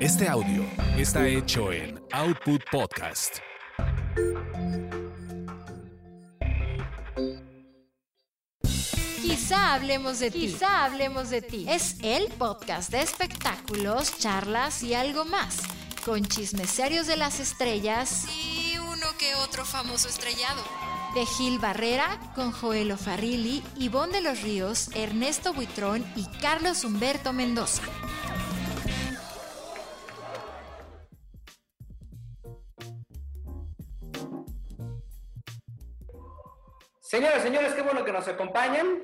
Este audio está hecho en Output Podcast. Quizá hablemos de ti. Quizá hablemos de ti. Es el podcast de espectáculos, charlas y algo más. Con chismes serios de las estrellas y uno que otro famoso estrellado. De Gil Barrera con Joel Farrilli, Ivonne de los Ríos, Ernesto Buitrón y Carlos Humberto Mendoza. Señoras, señores, qué bueno que nos acompañan.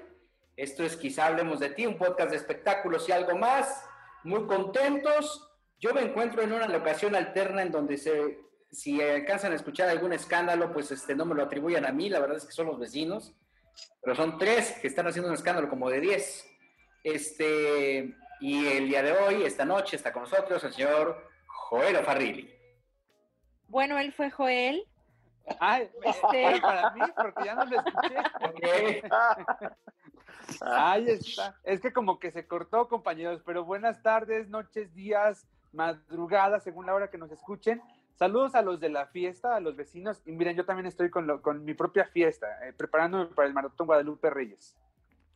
Esto es Quizá Hablemos de Ti, un podcast de espectáculos y algo más. Muy contentos. Yo me encuentro en una locación alterna en donde se, si alcanzan a escuchar algún escándalo, pues este, no me lo atribuyan a mí, la verdad es que son los vecinos. Pero son tres que están haciendo un escándalo como de diez. Este, y el día de hoy, esta noche, está con nosotros el señor Joel Farrilli. Bueno, él fue Joel, Ay, este, para mí, porque ya no lo escuché. Ahí está. Es que como que se cortó, compañeros, pero buenas tardes, noches, días, madrugadas, según la hora que nos escuchen. Saludos a los de la fiesta, a los vecinos. Y miren, yo también estoy con, con mi propia fiesta, eh, preparándome para el Maratón Guadalupe Reyes.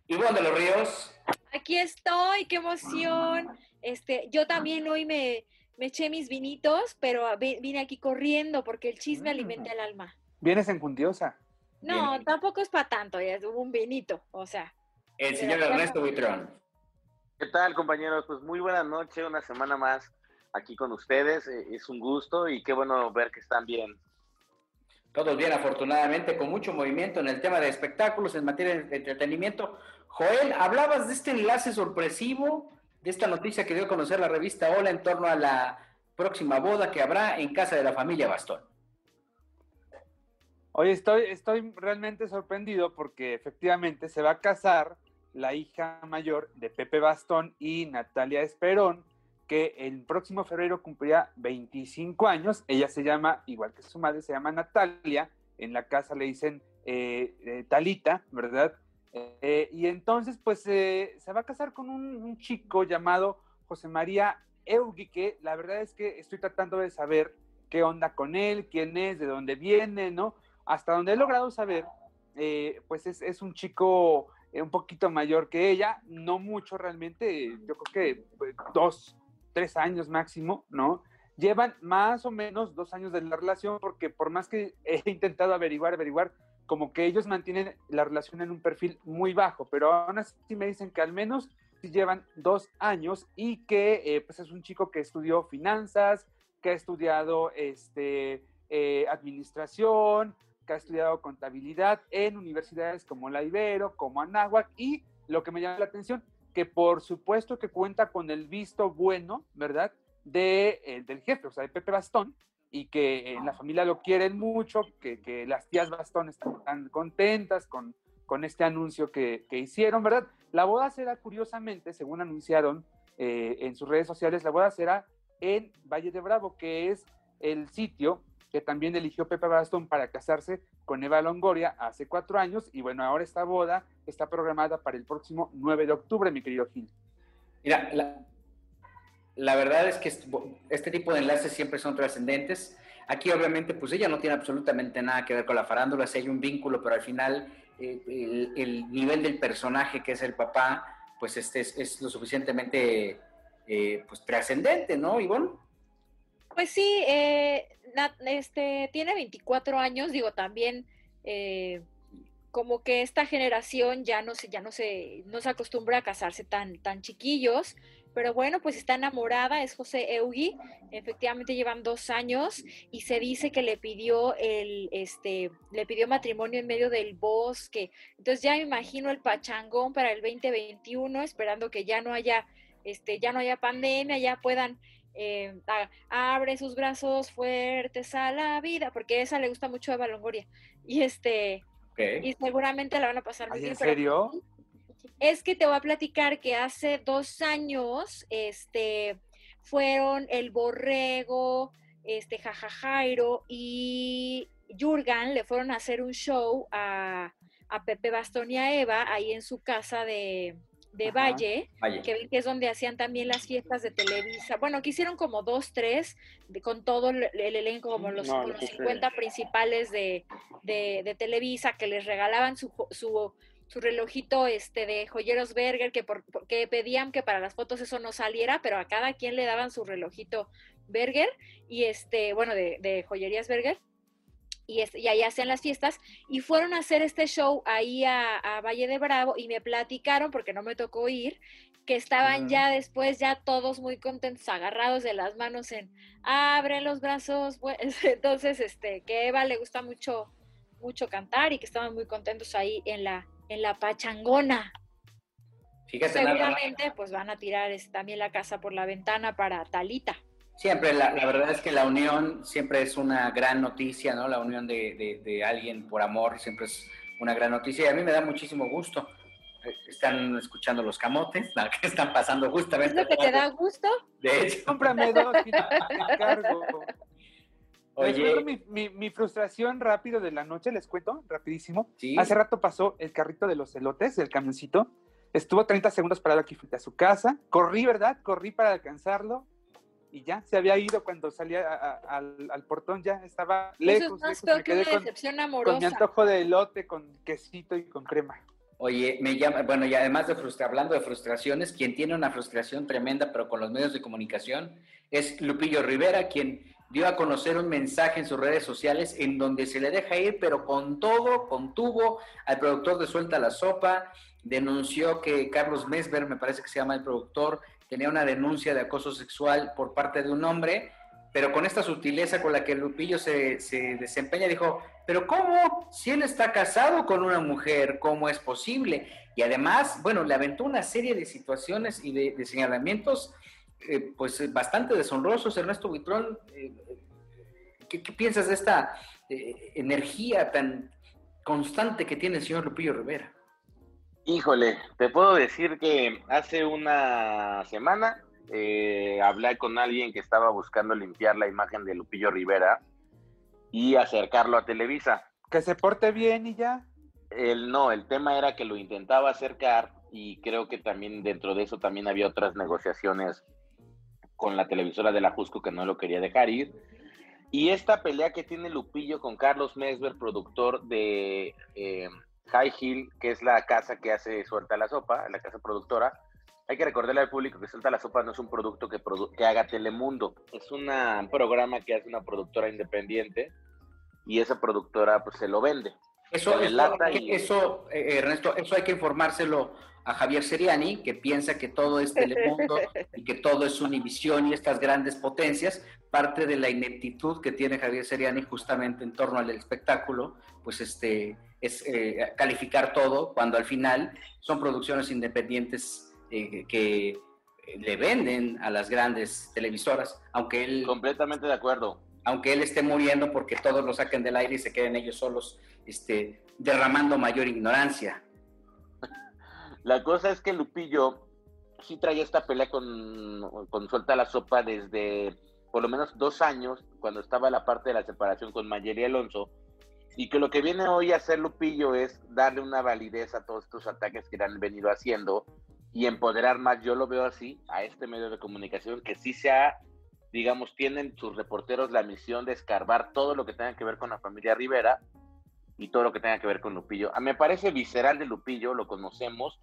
¿Y de los Ríos? Aquí estoy, qué emoción. Este, yo también hoy me, me eché mis vinitos, pero vine aquí corriendo porque el chisme mm. alimenta el alma. ¿Vienes en Cundiosa? No, tampoco es para tanto, ya es un vinito, o sea. El señor Ernesto Buitrón. ¿Qué tal, compañeros? Pues muy buena noche, una semana más aquí con ustedes. Eh, es un gusto y qué bueno ver que están bien. Todos bien, afortunadamente, con mucho movimiento en el tema de espectáculos, en materia de entretenimiento. Joel, hablabas de este enlace sorpresivo de esta noticia que dio a conocer la revista Hola en torno a la próxima boda que habrá en casa de la familia Bastón. Oye, estoy, estoy realmente sorprendido porque efectivamente se va a casar la hija mayor de Pepe Bastón y Natalia Esperón, que el próximo febrero cumplirá 25 años. Ella se llama, igual que su madre, se llama Natalia. En la casa le dicen eh, eh, Talita, ¿verdad? Eh, y entonces, pues se va a casar con un, chico llamado José María Eugui, que la verdad es que estoy tratando de saber qué onda con él, quién es, de dónde viene, ¿no? Hasta donde he logrado saber, eh, pues es, un chico eh, un poquito mayor que ella, no mucho realmente, yo creo que pues, dos, tres años máximo, ¿no? Llevan más o menos dos años de la relación, porque por más que he intentado averiguar, averiguar, como que ellos mantienen la relación en un perfil muy bajo, pero aún así me dicen que al menos llevan dos años y que eh, pues es un chico que estudió finanzas, que ha estudiado este, eh, administración, que ha estudiado contabilidad en universidades como la Ibero, como Anáhuac y lo que me llama la atención, que por supuesto que cuenta con el visto bueno, ¿verdad? De, eh, del jefe, o sea, de Pepe Bastón, y que en la familia lo quieren mucho, que, las tías Bastón están contentas con, con este anuncio que, hicieron, ¿verdad? La boda será, curiosamente, según anunciaron eh, en sus redes sociales, la boda será en Valle de Bravo, que es el sitio que también eligió Pepe Bastón para casarse con Eva Longoria hace cuatro años, y bueno, ahora esta boda está programada para el próximo 9 de octubre, mi querido Gil. Mira, la, la verdad es que este tipo de enlaces siempre son trascendentes. Aquí obviamente pues ella no tiene absolutamente nada que ver con la farándula, si hay un vínculo, pero al final eh, el, nivel del personaje que es el papá pues este es, lo suficientemente eh, pues trascendente, ¿no, Ivonne? Pues sí, eh, este, tiene 24 años, digo, también como que esta generación ya no se, ya no se, no se acostumbra a casarse tan, tan chiquillos, pero bueno, pues está enamorada, es José Eugui, efectivamente llevan dos años y se dice que le pidió el, este, le pidió matrimonio en medio del bosque. Entonces ya me imagino el pachangón para el 2021, esperando que ya no haya, este, ya no haya pandemia, ya puedan eh, abre sus brazos fuertes a la vida, porque esa le gusta mucho a Eva Longoria. Y este, y seguramente la van a pasar muy bien. ¿En serio? Es que te voy a platicar que hace dos años, este, fueron el Borrego, este, Jajajairo y Jurgan le fueron a hacer un show a, Pepe Bastón y a Eva ahí en su casa de, Valle, Valle. que es donde hacían también las fiestas de Televisa. Bueno, que hicieron como dos, tres, de- con todo el, el elenco, como los, No, no los puedo 50 principales de, de, de Televisa, que les regalaban su, su, su relojito este de joyeros Berger, que, por, que pedían que para las fotos eso no saliera, pero a cada quien le daban su relojito Berger, y este, bueno, de, de joyerías Berger. Y, este, y ahí hacían las fiestas y fueron a hacer este show ahí a, a Valle de Bravo y me platicaron, porque no me tocó ir, que estaban ya después, ya todos muy contentos, agarrados de las manos en abre los brazos. pues, Entonces, este, que Eva le gusta mucho, mucho cantar y que estaban muy contentos ahí en la, en la pachangona. Fíjate nada. Seguramente, pues van a tirar también la casa por la ventana para Talita. Siempre, la, la verdad es que la unión siempre es una gran noticia, ¿no? La unión de, de- de alguien por amor siempre es una gran noticia y a mí me da muchísimo gusto. Eh, Están escuchando los camotes, la que están pasando ¿Es justamente. lo que te da gusto? De hecho, Cómprame dos y encargo. Les oye, cuento mi, mi- mi frustración rápido de la noche, les cuento, rapidísimo. sí, Hace rato pasó el carrito de los elotes, el camioncito. Estuvo 30 segundos parado aquí frente a su casa. Corrí, ¿verdad? Corrí para alcanzarlo. Y ya, se había ido cuando salía a- a- al, al portón, ya estaba Eso lejos. es más lejos. peor Me que quedé una con, decepción con mi amorosa. antojo de elote con quesito y con crema. Oye, me llama, bueno, y además de frustra, hablando de frustraciones, quien tiene una frustración tremenda, pero con los medios de comunicación, es Lupillo Rivera, quien dio a conocer un mensaje en sus redes sociales en donde se le deja ir, pero con todo, contuvo al productor de Suelta la Sopa, denunció que Carlos Mesber, me parece que se llama el productor, tenía una denuncia de acoso sexual por parte de un hombre, pero con esta sutileza con la que Lupillo se, se desempeña, dijo, pero ¿cómo? Si él está casado con una mujer, ¿cómo es posible? Y además, bueno, le aventó una serie de situaciones y de, de señalamientos, eh, pues eh, bastante deshonrosos. Ernesto Buitrón, eh, ¿qué, qué piensas de esta eh, energía tan constante que tiene el señor Lupillo Rivera? Híjole, te puedo decir que hace una semana eh, hablé con alguien que estaba buscando limpiar la imagen de Lupillo Rivera y acercarlo a Televisa. Que se porte bien y ya. El, no, el tema era que lo intentaba acercar y creo que también dentro de eso también había otras negociaciones con la televisora de la Jusco que no lo quería dejar ir. Y esta pelea que tiene Lupillo con Carlos Mesver, productor de eh, High Hill, que es la casa que hace Suelta la Sopa, la casa productora, hay que recordarle al público que Suelta la Sopa no es un producto que, produ que haga Telemundo, es un programa que hace una productora independiente y esa productora pues se lo vende. Eso, y- eso, eh, Ernesto, eso hay que informárselo a Javier Seriani, que piensa que todo es Telemundo y que todo es Univisión y estas grandes potencias, parte de la ineptitud que tiene Javier Seriani justamente en torno al espectáculo, pues este es eh, calificar todo cuando al final son producciones independientes eh, que le venden a las grandes televisoras, aunque él Completamente de acuerdo. Aunque él esté muriendo porque todos lo saquen del aire y se queden ellos solos, este, derramando mayor ignorancia. La cosa es que Lupillo sí traía esta pelea con, con Suelta la Sopa desde por lo menos dos años, cuando estaba la parte de la separación con Mayeli Alonso, y que lo que viene hoy a hacer Lupillo es darle una validez a todos estos ataques que han venido haciendo y empoderar más, yo lo veo así, a este medio de comunicación que sí se ha, digamos, tienen sus reporteros la misión de escarbar todo lo que tenga que ver con la familia Rivera y todo lo que tenga que ver con Lupillo. A mí me parece visceral de Lupillo, lo conocemos,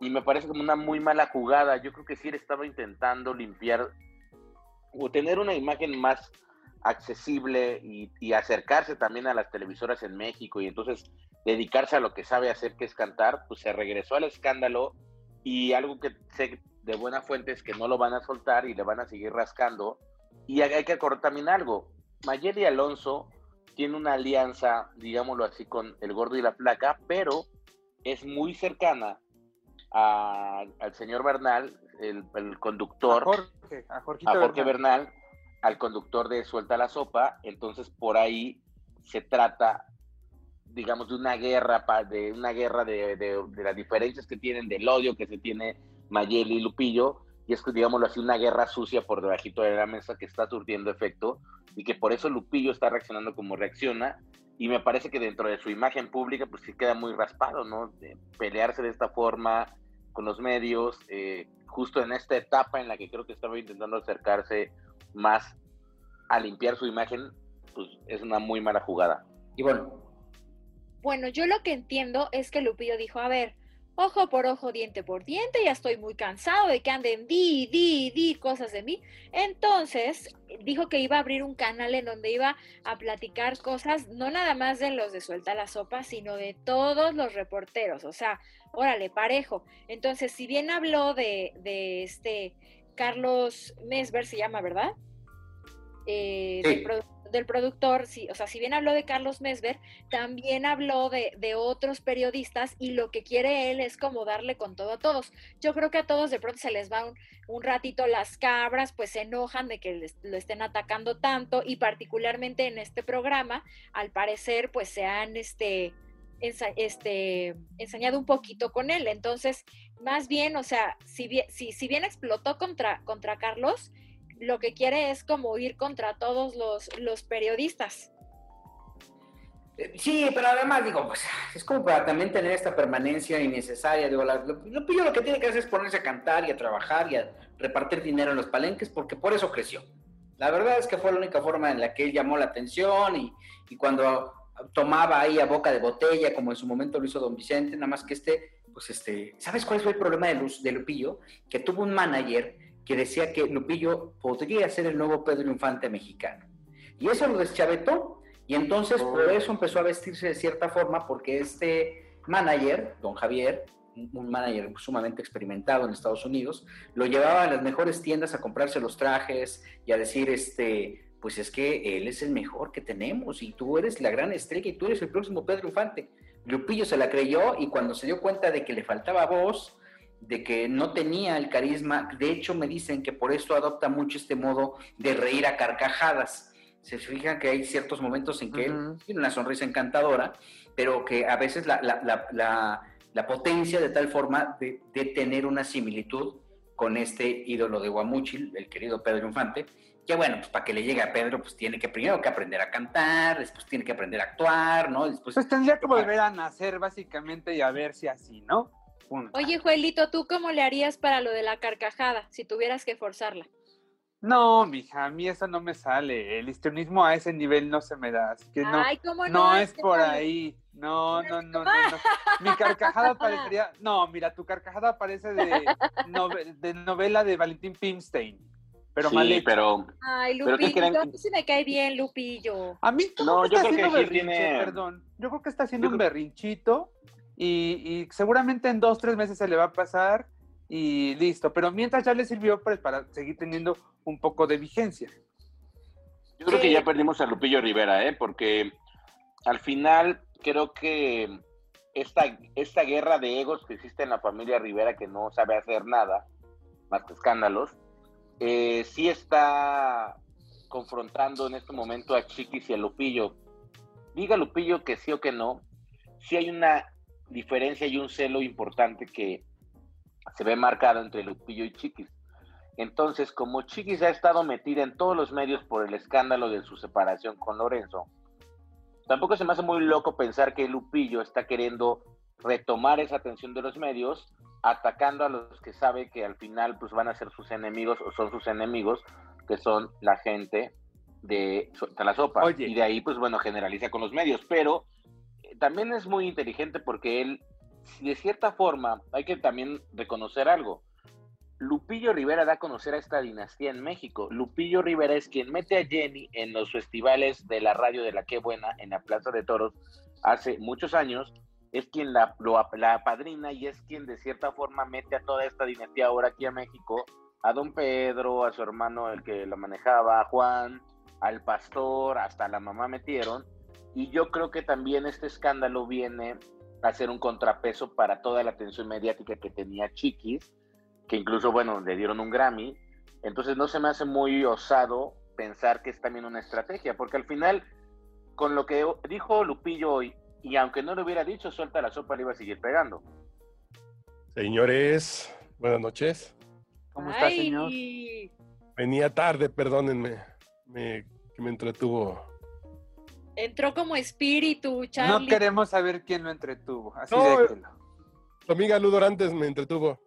y me parece como una muy mala jugada. Yo creo que sí él estaba intentando limpiar o tener una imagen más accesible y, y, acercarse también a las televisoras en México y entonces dedicarse a lo que sabe hacer, que es cantar, pues se regresó al escándalo y algo que sé de buena fuente es que no lo van a soltar y le van a seguir rascando. Y hay que acordar también algo, Mayeli Alonso tiene una alianza, digámoslo así, con el gordo y la placa, pero es muy cercana a, al señor Bernal, el, el conductor, A Jorge, a, a Jorge Bernal. Bernal, al conductor de Suelta la Sopa, entonces por ahí se trata, digamos, de una guerra, de una guerra de, de, de las diferencias que tienen, del odio que se tiene Mayeli y Lupillo, y es, digámoslo así, una guerra sucia por debajito de la mesa que está surtiendo efecto, y que por eso Lupillo está reaccionando como reacciona, y me parece que dentro de su imagen pública, pues sí queda muy raspado, ¿no? De pelearse de esta forma, con los medios, eh, justo en esta etapa en la que creo que estaba intentando acercarse más a limpiar su imagen, pues es una muy mala jugada. Y bueno. Bueno, yo lo que entiendo es que Lupillo dijo, a ver, ojo por ojo, diente por diente, ya estoy muy cansado de que anden di, di, di cosas de mí. Entonces, dijo que iba a abrir un canal en donde iba a platicar cosas, no nada más de los de Suelta la Sopa, sino de todos los reporteros, o sea, órale, parejo. Entonces, si bien habló de, de este Carlos Mesber, se llama, ¿verdad? Eh, del productor, sí, o sea, si bien habló de Carlos Mesver, también habló de, otros periodistas y lo que quiere él es como darle con todo a todos. Yo creo que a todos de pronto se les va un, ratito las cabras, pues se enojan de que lo estén atacando tanto y particularmente en este programa, al parecer, pues se han este, este, ensañado un poquito con él. Entonces, más bien, o sea, si bien, si, si bien explotó contra, contra Carlos, lo que quiere es como ir contra todos los, los periodistas. Eh, sí, pero además digo, pues es como para también tener esta permanencia innecesaria. Digo, lo, lo, que tiene que hacer es ponerse a cantar y a trabajar y a repartir dinero en los palenques, porque por eso creció. La verdad es que fue la única forma en la que él llamó la atención y, y cuando tomaba ahí a boca de botella, como en su momento lo hizo Don Vicente, nada más que este, pues este, ¿sabes cuál fue el problema de, Luz, de Lupillo? Que tuvo un manager que decía que Lupillo podría ser el nuevo Pedro Infante mexicano. Y eso lo deschavetó, y entonces por oh. eso empezó a vestirse de cierta forma, porque este manager, don Javier, un manager sumamente experimentado en Estados Unidos, lo llevaba a las mejores tiendas a comprarse los trajes y a decir, este, pues es que él es el mejor que tenemos y tú eres la gran estrella y tú eres el próximo Pedro Infante. Lupillo se la creyó y cuando se dio cuenta de que le faltaba voz, de que no tenía el carisma. De hecho, me dicen que por esto adopta mucho este modo de reír a carcajadas. Se fijan que hay ciertos momentos en que él tiene una sonrisa encantadora, pero que a veces la, la, potencia de tal forma de, tener una similitud con este ídolo de Guamuchil, el querido Pedro Infante, que bueno, pues para que le llegue a Pedro, pues tiene que primero que aprender a cantar, después tiene que aprender a actuar, ¿no? Después, pues tendría que volver a nacer básicamente y a ver si así, ¿no? Oye, Joelito, ¿tú cómo le harías para lo de la carcajada si tuvieras que forzarla? No, mija, a mí eso no me sale. El histrionismo a ese nivel no se me da. Así que no, no, es por ahí. No, no, no, no, Mi carcajada parecería. No, mira, tu carcajada parece de, de novela de Valentín Pimstein. Pero sí, pero. Ay, Lupillo, a mí sí me cae bien, Lupillo. A mí no, yo creo que tiene... perdón. Yo creo que está haciendo un berrinchito y, seguramente en dos, tres meses se le va a pasar y listo. Pero mientras ya le sirvió pues, para seguir teniendo un poco de vigencia. Yo creo que ya perdimos a Lupillo Rivera, ¿eh? porque al final creo que esta, esta guerra de egos que existe en la familia Rivera, que no sabe hacer nada, más que escándalos, eh, sí está confrontando en este momento a Chiquis y a Lupillo. Diga Lupillo que sí o que no, sí hay una diferencia y un celo importante que se ve marcado entre Lupillo y Chiquis. Entonces, como Chiquis ha estado metida en todos los medios por el escándalo de su separación con Lorenzo, tampoco se me hace muy loco pensar que Lupillo está queriendo retomar esa atención de los medios, atacando a los que sabe que al final pues van a ser sus enemigos o son sus enemigos, que son la gente de la sopa. Y de ahí pues bueno, generaliza con los medios, pero también es muy inteligente porque él, de cierta forma, hay que también reconocer algo. Lupillo Rivera da a conocer a esta dinastía en México. Lupillo Rivera es quien mete a Jenny en los festivales de la radio de la Qué Buena en la Plaza de Toros hace muchos años. Es quien la, la padrina y es quien de cierta forma mete a toda esta dinastía ahora aquí a México. A don Pedro, a su hermano el que lo manejaba, a Juan, al pastor, hasta la mamá metieron y yo creo que también este escándalo viene a ser un contrapeso para toda la atención mediática que tenía Chiquis, que incluso, bueno, le dieron un Grammy. Entonces no se me hace muy osado pensar que es también una estrategia, porque al final, con lo que dijo Lupillo hoy, y aunque no lo hubiera dicho, suelta la sopa, le iba a seguir pegando. Señores, buenas noches. ¿Cómo está, señor? Venía tarde, perdónenme, me, que me entretuvo Entró como espíritu, Charlie. No queremos saber quién lo entretuvo, así no, déjelo. Tu amiga Ludorantes me entretuvo.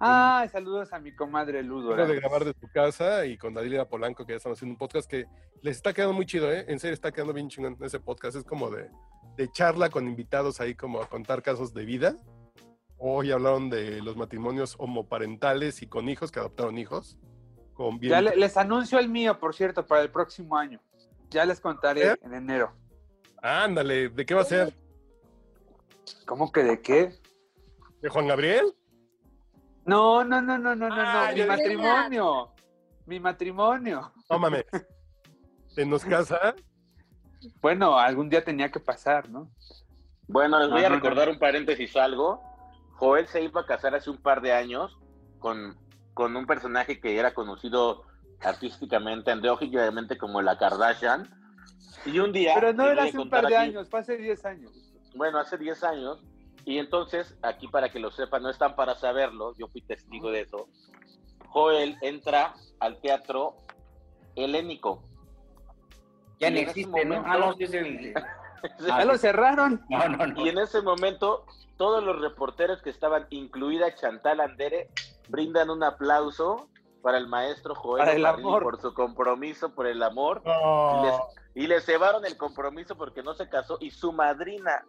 Ah, saludos a mi comadre Ludo. De grabar de tu casa y con Dalila Polanco, que ya estamos haciendo un podcast que les está quedando muy chido, ¿eh? En serio, está quedando bien chingón ese podcast. Es como de, de charla con invitados ahí, como a contar casos de vida. Hoy hablaron de los matrimonios homoparentales y con hijos que adoptaron hijos. Con bien... Ya le- les anuncio el mío, por cierto, para el próximo año. Ya les contaré ¿Eh? en enero. Ándale, ¿de qué va a ser? ¿Cómo que de qué? ¿De Juan Gabriel? No, no, no, no, no, no, Ah, no. Mi matrimonio. Mi matrimonio. No mames. ¿Se nos casa? Bueno, algún día tenía que pasar, ¿no? Bueno, les voy No, a no, recordar no. un paréntesis algo. Joel se iba a casar hace un par de años con, con un personaje que era conocido artísticamente, andrógicamente como la Kardashian. Y un día... Pero no era hace un par de aquí- años, fue hace 10 años. Bueno, hace 10 años. Y entonces, aquí para que lo sepan, no están para saberlo, yo fui testigo de eso. Joel entra al teatro helénico. Ya no existe, ¿no? momento- Ah, no, sí el... Ya lo cerraron. No, no, no. Y en ese momento, todos los reporteros que estaban, incluida Chantal Andere, brindan un aplauso para el maestro Joel Para el Ofarrilli amor. por su compromiso por el amor. Y le cebaron el compromiso porque no se casó. Y su madrina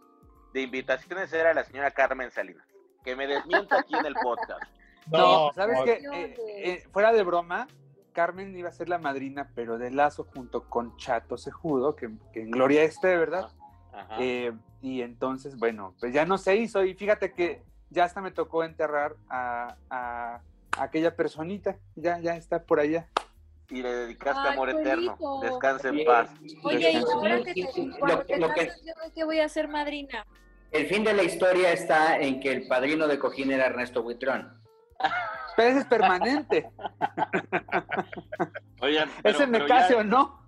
de invitaciones era la señora Carmen Salinas, que me desmienta aquí en el podcast. No, ¿sabes no. qué? Eh, eh, fuera de broma, Carmen iba a ser la madrina, pero de Lazo junto con Chato Sejudo, que, que en gloria esté, ¿verdad? Ajá. Eh, y entonces, bueno, pues ya no se hizo. Y fíjate que ya hasta me tocó enterrar a, a aquella personita. Ya, ya está por allá. y le dedicaste Ay, amor eterno. Descanse en paz. Oye, y ahora que te, Sí, cuando lo- te lo que- casas, yo de qué voy a ser madrina. El fin de la historia está en que el padrino de Cojín era Ernesto Buitrón. Pero ese es permanente. Oigan, pero- ese me pero ya- case o no.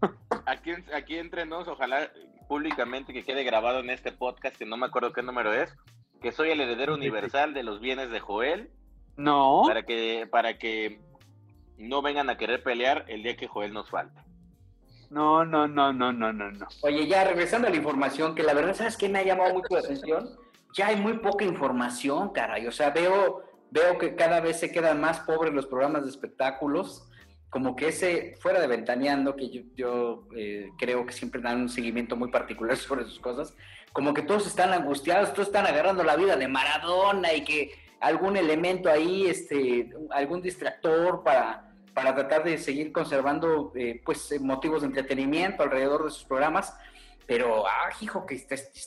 aquí, aquí entre nos, ojalá públicamente que quede grabado en este podcast, que no me acuerdo qué número es, que soy el heredero universal de los bienes de Joel, No. para que, para que no vengan a querer pelear el día que Joel nos falte. No, no, no, no, no, no, no. Oye, ya regresando a la información, que la verdad, ¿sabes qué me ha llamado mucho la atención? Ya hay muy poca información, caray. O sea, veo, veo que cada vez se quedan más pobres los programas de espectáculos. Como que ese, fuera de ventaneando, que yo, yo, eh, creo que siempre dan un seguimiento muy particular sobre sus cosas, como que todos están angustiados, todos están agarrando la vida de Maradona y que algún elemento ahí, este, algún distractor para, para tratar de seguir conservando eh, pues eh, motivos de entretenimiento alrededor de sus programas. Pero, ah, hijo, que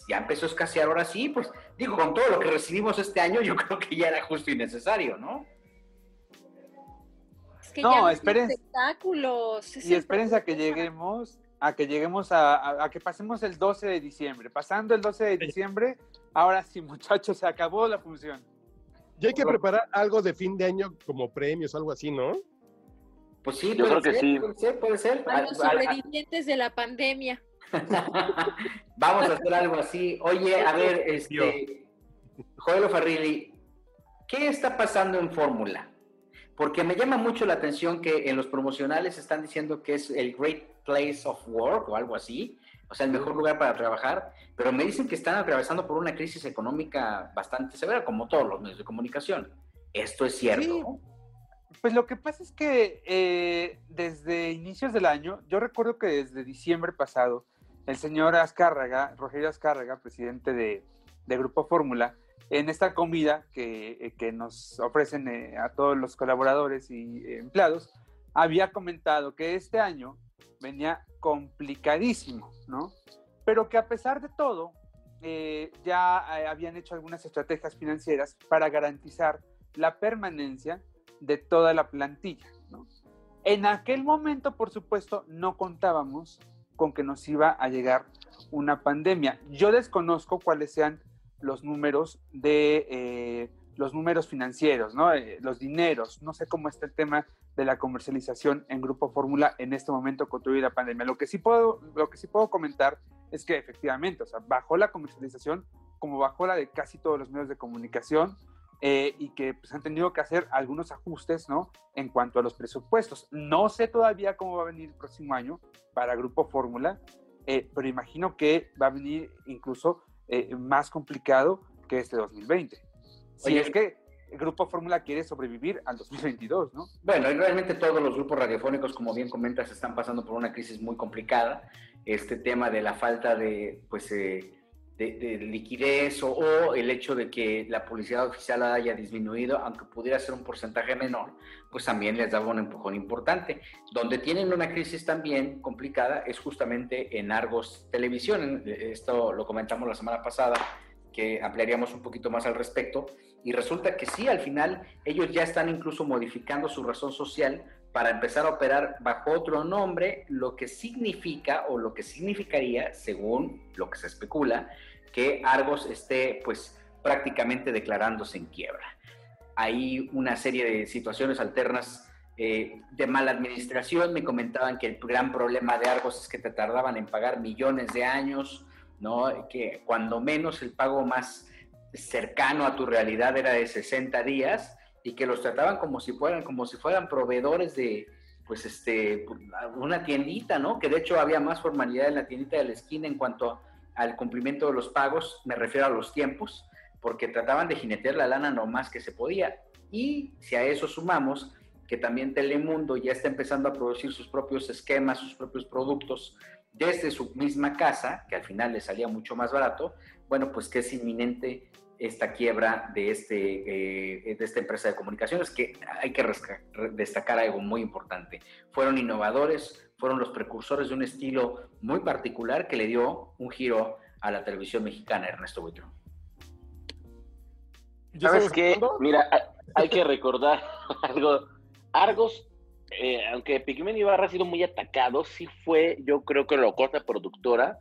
ya empezó a escasear ahora sí, pues digo, con todo lo que recibimos este año, yo creo que ya era justo y necesario, ¿no? Es que No, ya esperen- espectáculos. es Y espérense a que lleguemos, a que lleguemos a, a- a que pasemos el 12 de diciembre. Pasando el 12 de diciembre, ahora sí, muchachos, se acabó la función. Y hay que preparar algo de fin de año como premios, algo así, ¿no? Pues sí, Yo puede creo que ser, sí. puede ser, puede ser. A los sobrevivientes de la pandemia. Vamos a hacer algo así. Oye, a ver, este, Joel Farrilli, ¿qué está pasando en Fórmula? Porque me llama mucho la atención que en los promocionales están diciendo que es el Great Place of Work o algo así, o sea, el mejor lugar para trabajar, pero me dicen que están atravesando por una crisis económica bastante severa, como todos los medios de comunicación. Esto es cierto. Pues lo que pasa es que eh, desde inicios del año, yo recuerdo que desde diciembre pasado, el señor Azcárraga, Rogelio Azcárraga, presidente de, de Grupo Fórmula, en esta comida que, eh, que nos ofrecen eh, a todos los colaboradores y eh, empleados, había comentado que este año venía complicadísimo, ¿no? Pero que a pesar de todo, ya habían hecho algunas estrategias financieras para garantizar la permanencia de toda la plantilla. ¿no? En aquel momento, por supuesto, no contábamos con que nos iba a llegar una pandemia. Yo desconozco cuáles sean los números de eh, los números financieros, ¿no? Eh, los dineros. No sé cómo está el tema de la comercialización en Grupo Fórmula en este momento con toda la pandemia. Lo que sí puedo, lo que sí puedo comentar es que efectivamente, o sea, bajó la comercialización como bajó la de casi todos los medios de comunicación eh, y que pues, han tenido que hacer algunos ajustes, ¿no? En cuanto a los presupuestos. No sé todavía cómo va a venir el próximo año para Grupo Fórmula, eh, pero imagino que va a venir incluso eh, más complicado que este 2020. Si Oye, es que el Grupo Fórmula quiere sobrevivir al 2022, ¿no? Bueno, y realmente todos los grupos radiofónicos, como bien comentas, están pasando por una crisis muy complicada. Este tema de la falta de, pues, eh, de, de, liquidez o, o, el hecho de que la publicidad oficial haya disminuido, aunque pudiera ser un porcentaje menor, pues también les daba un empujón importante. Donde tienen una crisis también complicada es justamente en Argos Televisión. Esto lo comentamos la semana pasada, que ampliaríamos un poquito más al respecto. Y resulta que sí, al final ellos ya están incluso modificando su razón social para empezar a operar bajo otro nombre, lo que significa o lo que significaría, según lo que se especula, que Argos esté pues prácticamente declarándose en quiebra. Hay una serie de situaciones alternas eh, de mala administración. Me comentaban que el gran problema de Argos es que te tardaban en pagar millones de años, ¿no? Que cuando menos el pago más cercano a tu realidad era de 60 días y que los trataban como si fueran, como si fueran proveedores de, pues, este, una tiendita, ¿no? Que de hecho había más formalidad en la tiendita de la esquina en cuanto al cumplimiento de los pagos, me refiero a los tiempos, porque trataban de jinetear la lana lo más que se podía. Y si a eso sumamos que también Telemundo ya está empezando a producir sus propios esquemas, sus propios productos desde su misma casa, que al final le salía mucho más barato, bueno, pues que es inminente esta quiebra de, este, eh, de esta empresa de comunicaciones, que hay que destacar algo muy importante. Fueron innovadores, fueron los precursores de un estilo muy particular que le dio un giro a la televisión mexicana, Ernesto Buitrón. ¿Sabes qué? Mira, hay que recordar algo. Argos, eh, aunque Pigmenio Ibarra ha sido muy atacado, sí fue, yo creo que la corta productora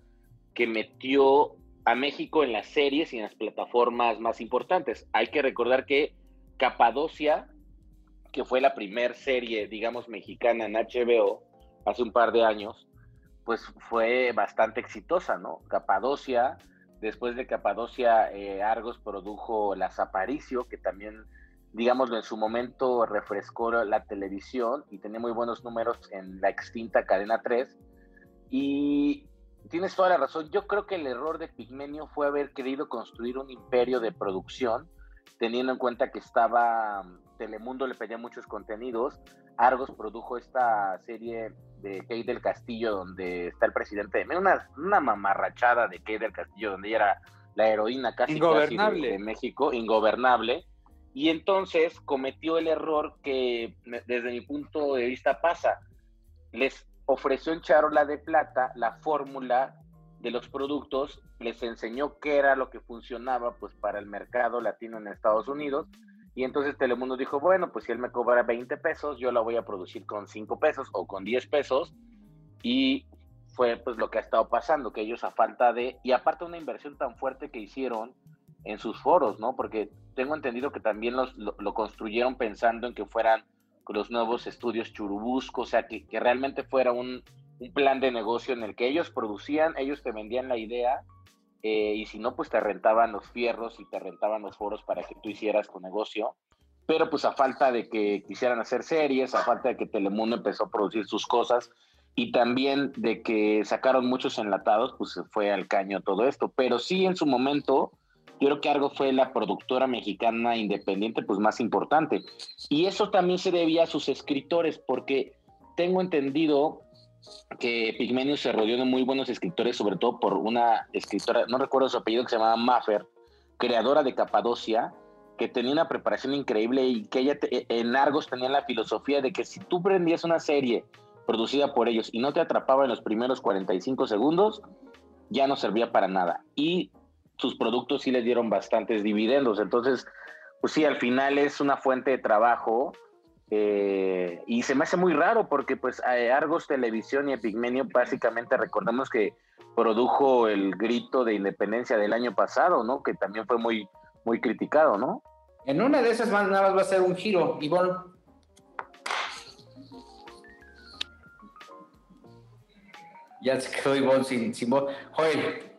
que metió a México en las series y en las plataformas más importantes. Hay que recordar que Capadocia, que fue la primer serie, digamos, mexicana en HBO hace un par de años, pues fue bastante exitosa, ¿no? Capadocia, después de Capadocia, eh, Argos produjo Las Aparicio, que también, digámoslo, en su momento refrescó la televisión y tenía muy buenos números en la extinta Cadena 3. Y tienes toda la razón. Yo creo que el error de Pigmenio fue haber querido construir un imperio de producción, teniendo en cuenta que estaba Telemundo le pedía muchos contenidos. Argos produjo esta serie de Kate del Castillo, donde está el presidente de una, una mamarrachada de Kate del Castillo, donde ella era la heroína casi, casi de, de México, ingobernable. Y entonces cometió el error que desde mi punto de vista pasa. Les ofreció en charola de plata la fórmula de los productos, les enseñó qué era lo que funcionaba pues para el mercado latino en Estados Unidos y entonces Telemundo dijo, bueno, pues si él me cobra 20 pesos, yo la voy a producir con 5 pesos o con 10 pesos y fue pues lo que ha estado pasando, que ellos a falta de, y aparte una inversión tan fuerte que hicieron en sus foros, ¿no? Porque tengo entendido que también los, lo, lo construyeron pensando en que fueran los nuevos estudios Churubusco, o sea, que, que realmente fuera un, un, plan de negocio en el que ellos producían, ellos te vendían la idea, eh, y si no, pues te rentaban los fierros y te rentaban los foros para que tú hicieras tu negocio. Pero pues a falta de que quisieran hacer series, a falta de que Telemundo empezó a producir sus cosas y también de que sacaron muchos enlatados, pues se fue al caño todo esto. Pero sí en su momento, yo creo que Argo fue la productora mexicana independiente pues más importante. Y eso también se debía a sus escritores, porque tengo entendido que Pigmenio se rodeó de muy buenos escritores, sobre todo por una escritora, no recuerdo su apellido, que se llamaba Maffer, creadora de Capadocia, que tenía una preparación increíble y que ella te, en Argos tenía la filosofía de que si tú prendías una serie producida por ellos y no te atrapaba en los primeros 45 segundos, ya no servía para nada. Y sus productos sí le dieron bastantes dividendos. Entonces, pues sí, al final es una fuente de trabajo. Eh, y se me hace muy raro porque pues a Argos Televisión y Epigmenio básicamente recordemos que produjo el grito de independencia del año pasado, ¿no? Que también fue muy, muy criticado, ¿no? En una de esas más nada más va a ser un giro, Ivonne. Ya se quedó Ivonne sin, sin voz. Joel,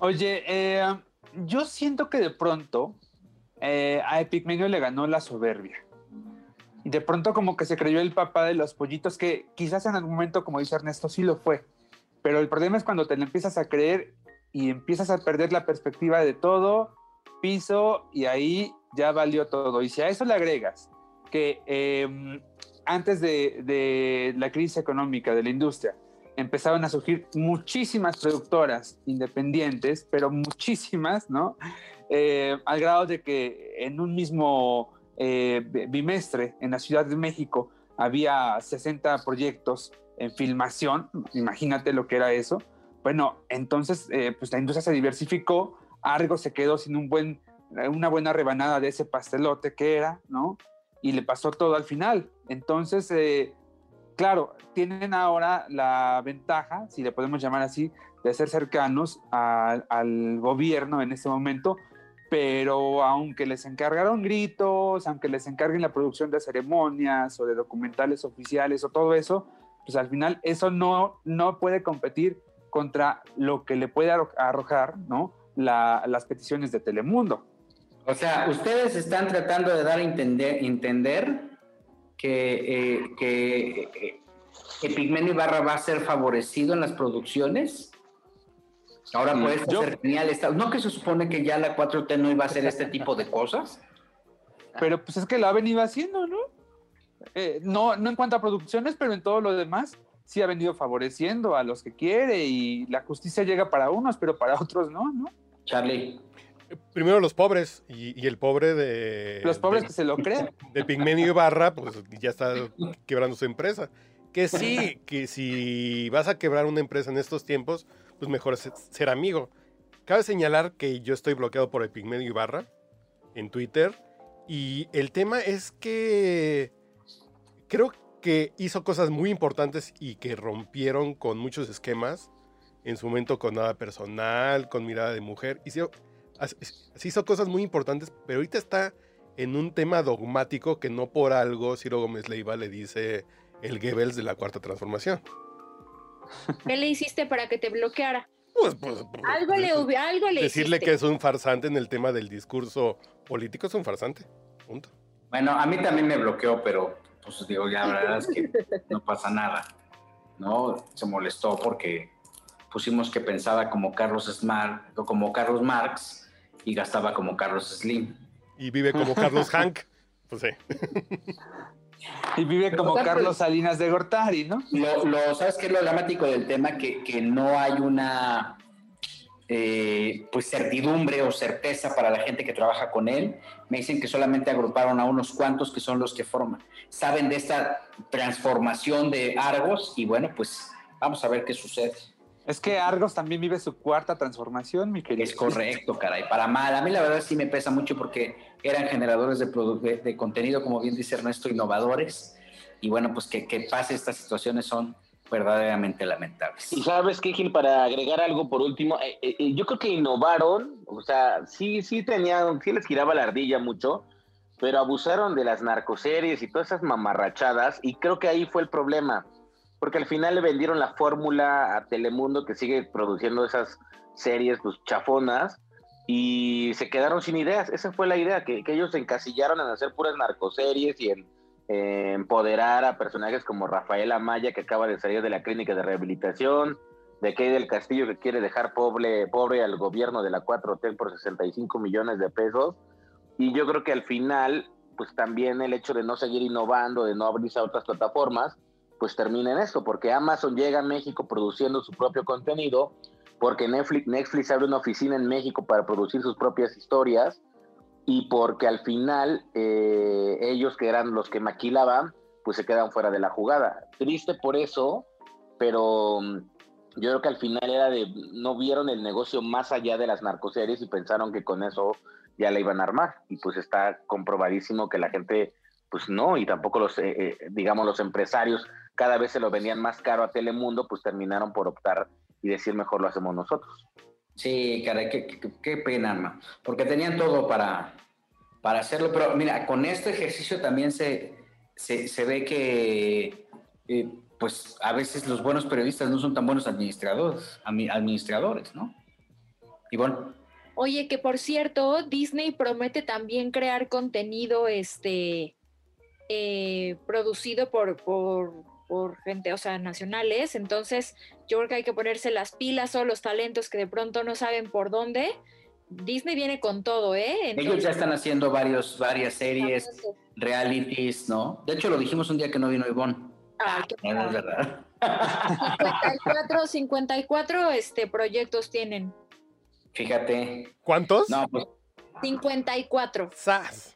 Oye, eh, yo siento que de pronto eh, a Epigmenio le ganó la soberbia. De pronto como que se creyó el papá de los pollitos, que quizás en algún momento, como dice Ernesto, sí lo fue. Pero el problema es cuando te lo empiezas a creer y empiezas a perder la perspectiva de todo piso y ahí ya valió todo. Y si a eso le agregas que em, antes de, la crisis económica de la industria empezaban a surgir muchísimas productoras independientes, pero muchísimas, ¿no? Eh, al grado de que en un mismo eh, bimestre en la Ciudad de México había 60 proyectos en filmación, imagínate lo que era eso. Bueno, entonces eh, pues la industria se diversificó, Argo se quedó sin un buen, una buena rebanada de ese pastelote que era, ¿no? Y le pasó todo al final. Entonces, eh, claro, tienen ahora la ventaja, si le podemos llamar así, de ser cercanos al gobierno en ese momento, pero aunque les encargaron gritos, aunque les encarguen la producción de ceremonias o de documentales oficiales o todo eso, pues al final eso no, no puede competir contra lo que le puede arrojar, ¿no? las peticiones de Telemundo. O sea, ustedes están tratando de dar a entender, entender que, eh, que eh, Epigmenio Ibarra va a ser favorecido en las producciones. Ahora mm, puede ser genial. ¿No que se supone que ya la 4T no iba a hacer este tipo de cosas? Pero pues es que la ha venido haciendo, ¿no? Eh, no, no en cuanto a producciones, pero en todo lo demás sí ha venido favoreciendo a los que quiere y la justicia llega para unos, pero para otros no, ¿no? Charlie. Primero los pobres y, el pobre de... Los pobres que se lo creen. De Pigmenio Ibarra, pues ya está quebrando su empresa. Que sí, que si vas a quebrar una empresa en estos tiempos, pues mejor ser amigo. Cabe señalar que yo estoy bloqueado por el Pigmenio Ibarra en Twitter. Y el tema es que creo que hizo cosas muy importantes y que rompieron con muchos esquemas en su momento con nada personal, con mirada de mujer. Hizo, hizo cosas muy importantes, pero ahorita está en un tema dogmático que no por algo Ciro Gómez Leiva le dice el Goebbels de la cuarta transformación. ¿Qué le hiciste para que te bloqueara? Pues, pues, pues algo, le, algo le Decirle que es un farsante en el tema del discurso político es un farsante. Punto. Bueno, a mí también me bloqueó, pero pues digo, ya la verdad es que no pasa nada. ¿No? Se molestó porque pusimos que pensaba como Carlos Smart o como Carlos Marx y gastaba como Carlos Slim. Y vive como Carlos Hank. Pues sí. Y vive como Carlos Salinas de Gortari, ¿no? Lo, ¿Sabes qué es lo dramático del tema? Que, que no hay una eh, pues certidumbre o certeza para la gente que trabaja con él. Me dicen que solamente agruparon a unos cuantos que son los que forman. Saben de esta transformación de Argos y bueno, pues vamos a ver qué sucede. Es que Argos también vive su cuarta transformación, mi querido. Es correcto, caray. Para mal. A mí la verdad sí me pesa mucho porque eran generadores de, de, contenido, como bien dice Ernesto, innovadores. Y bueno, pues que, que pase estas situaciones son verdaderamente lamentables. Y sabes qué, Gil, para agregar algo por último, eh, eh, eh, yo creo que innovaron, o sea, sí, sí tenían, sí les giraba la ardilla mucho, pero abusaron de las narcoseries y todas esas mamarrachadas, y creo que ahí fue el problema porque al final le vendieron la fórmula a Telemundo que sigue produciendo esas series pues chafonas y se quedaron sin ideas. Esa fue la idea, que, ellos se encasillaron en hacer puras narcoseries y en empoderar a personajes como Rafael Amaya, que acaba de salir de la clínica de rehabilitación, de Kay del Castillo, que quiere dejar pobre, pobre al gobierno de la 4T por 65 millones de pesos. Y yo creo que al final, pues también el hecho de no seguir innovando, de no abrirse a otras plataformas, pues termina en esto, porque Amazon llega a México produciendo su propio contenido, porque Netflix, Netflix abre una oficina en México para producir sus propias historias, y porque al final eh, ellos que eran los que maquilaban, pues se quedan fuera de la jugada. Triste por eso, pero mm, yo creo que al final era de, no vieron el negocio más allá de las narcoseries y pensaron que con eso ya la iban a armar. Y pues está comprobadísimo que la gente, pues no, y tampoco los, eh, eh, digamos, los empresarios cada vez se lo vendían más caro a Telemundo, pues terminaron por optar y decir mejor lo hacemos nosotros. Sí, caray, qué, pena, porque tenían todo para, para hacerlo, pero mira, con este ejercicio también se, se, ve que eh, pues a veces los buenos periodistas no son tan buenos administradores, administradores, ¿no? Y bueno. Oye, que por cierto, Disney promete también crear contenido este eh, producido por, por por gente, o sea, nacionales. Entonces, yo creo que hay que ponerse las pilas o los talentos que de pronto no saben por dónde Disney viene con todo, ¿eh? Ellos ya están haciendo varios, varias series, realities, ¿no? De hecho, lo dijimos un día que no vino Ivonne. Ay, qué No, es verdad. 54, 54 este, proyectos tienen. Fíjate. ¿Cuántos? No, pues 54. ¡Sas!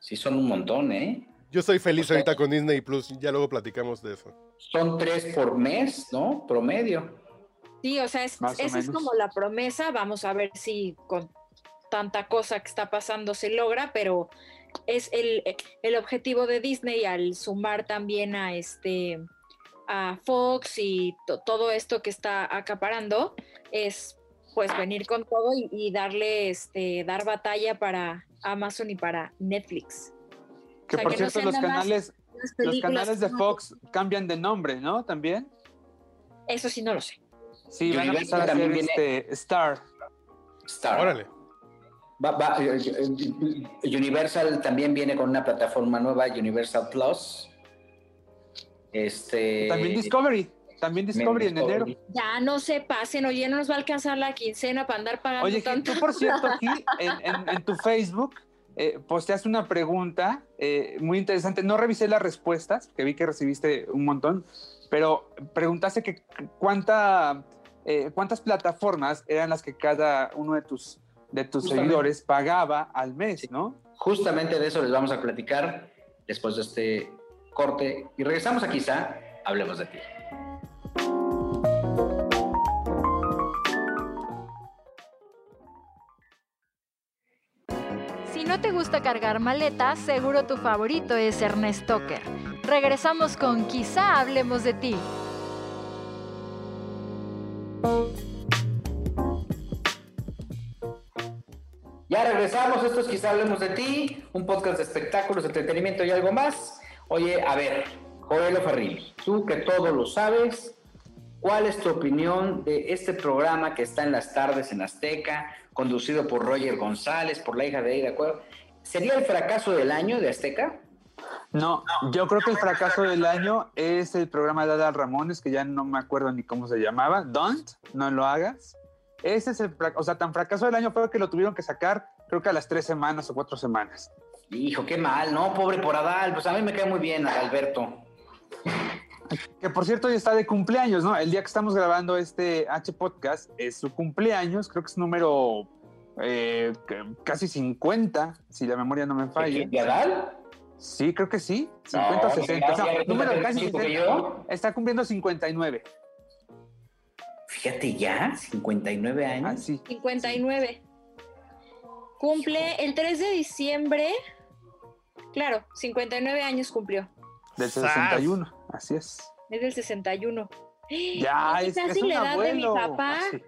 sí son un montón, ¿eh? Yo soy feliz O sea- ahorita con Disney Plus, ya luego platicamos de eso. Son tres por mes, ¿no? Promedio. Sí, o sea, es- o esa es como la promesa. Vamos a ver si con tanta cosa que está pasando se logra, pero es el, el objetivo de Disney al sumar también a este a Fox y to- todo esto que está acaparando es pues venir con todo y, y darle este dar batalla para Amazon y para Netflix. Que sea, por que cierto, los canales, los canales de no, Fox cambian de nombre, ¿no? También. Eso sí no lo sé. Sí, van a Universal empezar a hacer también viene- este Star. Star. Órale. Va- va, eh, eh, Universal también viene con una plataforma nueva, Universal Plus. Este. También Discovery. También Discovery en enero. Ya no se pasen, oye, no nos va a alcanzar la quincena para andar pagando Oye, tanto. tú por cierto aquí en, en- en tu Facebook eh, posteaste una pregunta eh, muy interesante. No revisé las respuestas, que vi que recibiste un montón, pero preguntaste que cuánta, eh, cuántas plataformas eran las que cada uno de tus, de tus Justamente. seguidores pagaba al mes, ¿no? Justamente de eso les vamos a platicar después de este corte. Y regresamos a quizá hablemos de ti. No te gusta cargar maletas, seguro tu favorito es Ernest Toker. Regresamos con Quizá hablemos de ti. Ya regresamos, esto es quizá hablemos de ti, un podcast de espectáculos, entretenimiento y algo más. Oye, a ver, Joel Ferril, tú que todo lo sabes, ¿cuál es tu opinión de este programa que está en las tardes en Azteca, conducido por Roger González, por la hija de Aida Cueva? ¿Sería el fracaso del año de Azteca? No, yo creo que el fracaso del año es el programa de Adal Ramones, que ya no me acuerdo ni cómo se llamaba. Don't, no lo hagas. Ese es el fracaso, o sea, tan fracaso del año fue que lo tuvieron que sacar, creo que a las tres semanas o cuatro semanas. Hijo, qué mal, ¿no? Pobre por Adal, pues a mí me cae muy bien Alberto. Que por cierto, hoy está de cumpleaños, ¿no? El día que estamos grabando este H podcast es su cumpleaños, creo que es número eh, casi 50, si la memoria no me falla. ¿De Adal? Sí, creo que sí, 50 No, 60. ya, No, ya, número casi ya, ya, 60. yo. Está cumpliendo 59. Fíjate ya, 59 años. Así. 59. Cumple el 3 de diciembre. Claro, 59 años cumplió. Del ¡Sas! 61, así es. Es del 61. Ya, es, casi es un la edad de mi abuelo. Sí.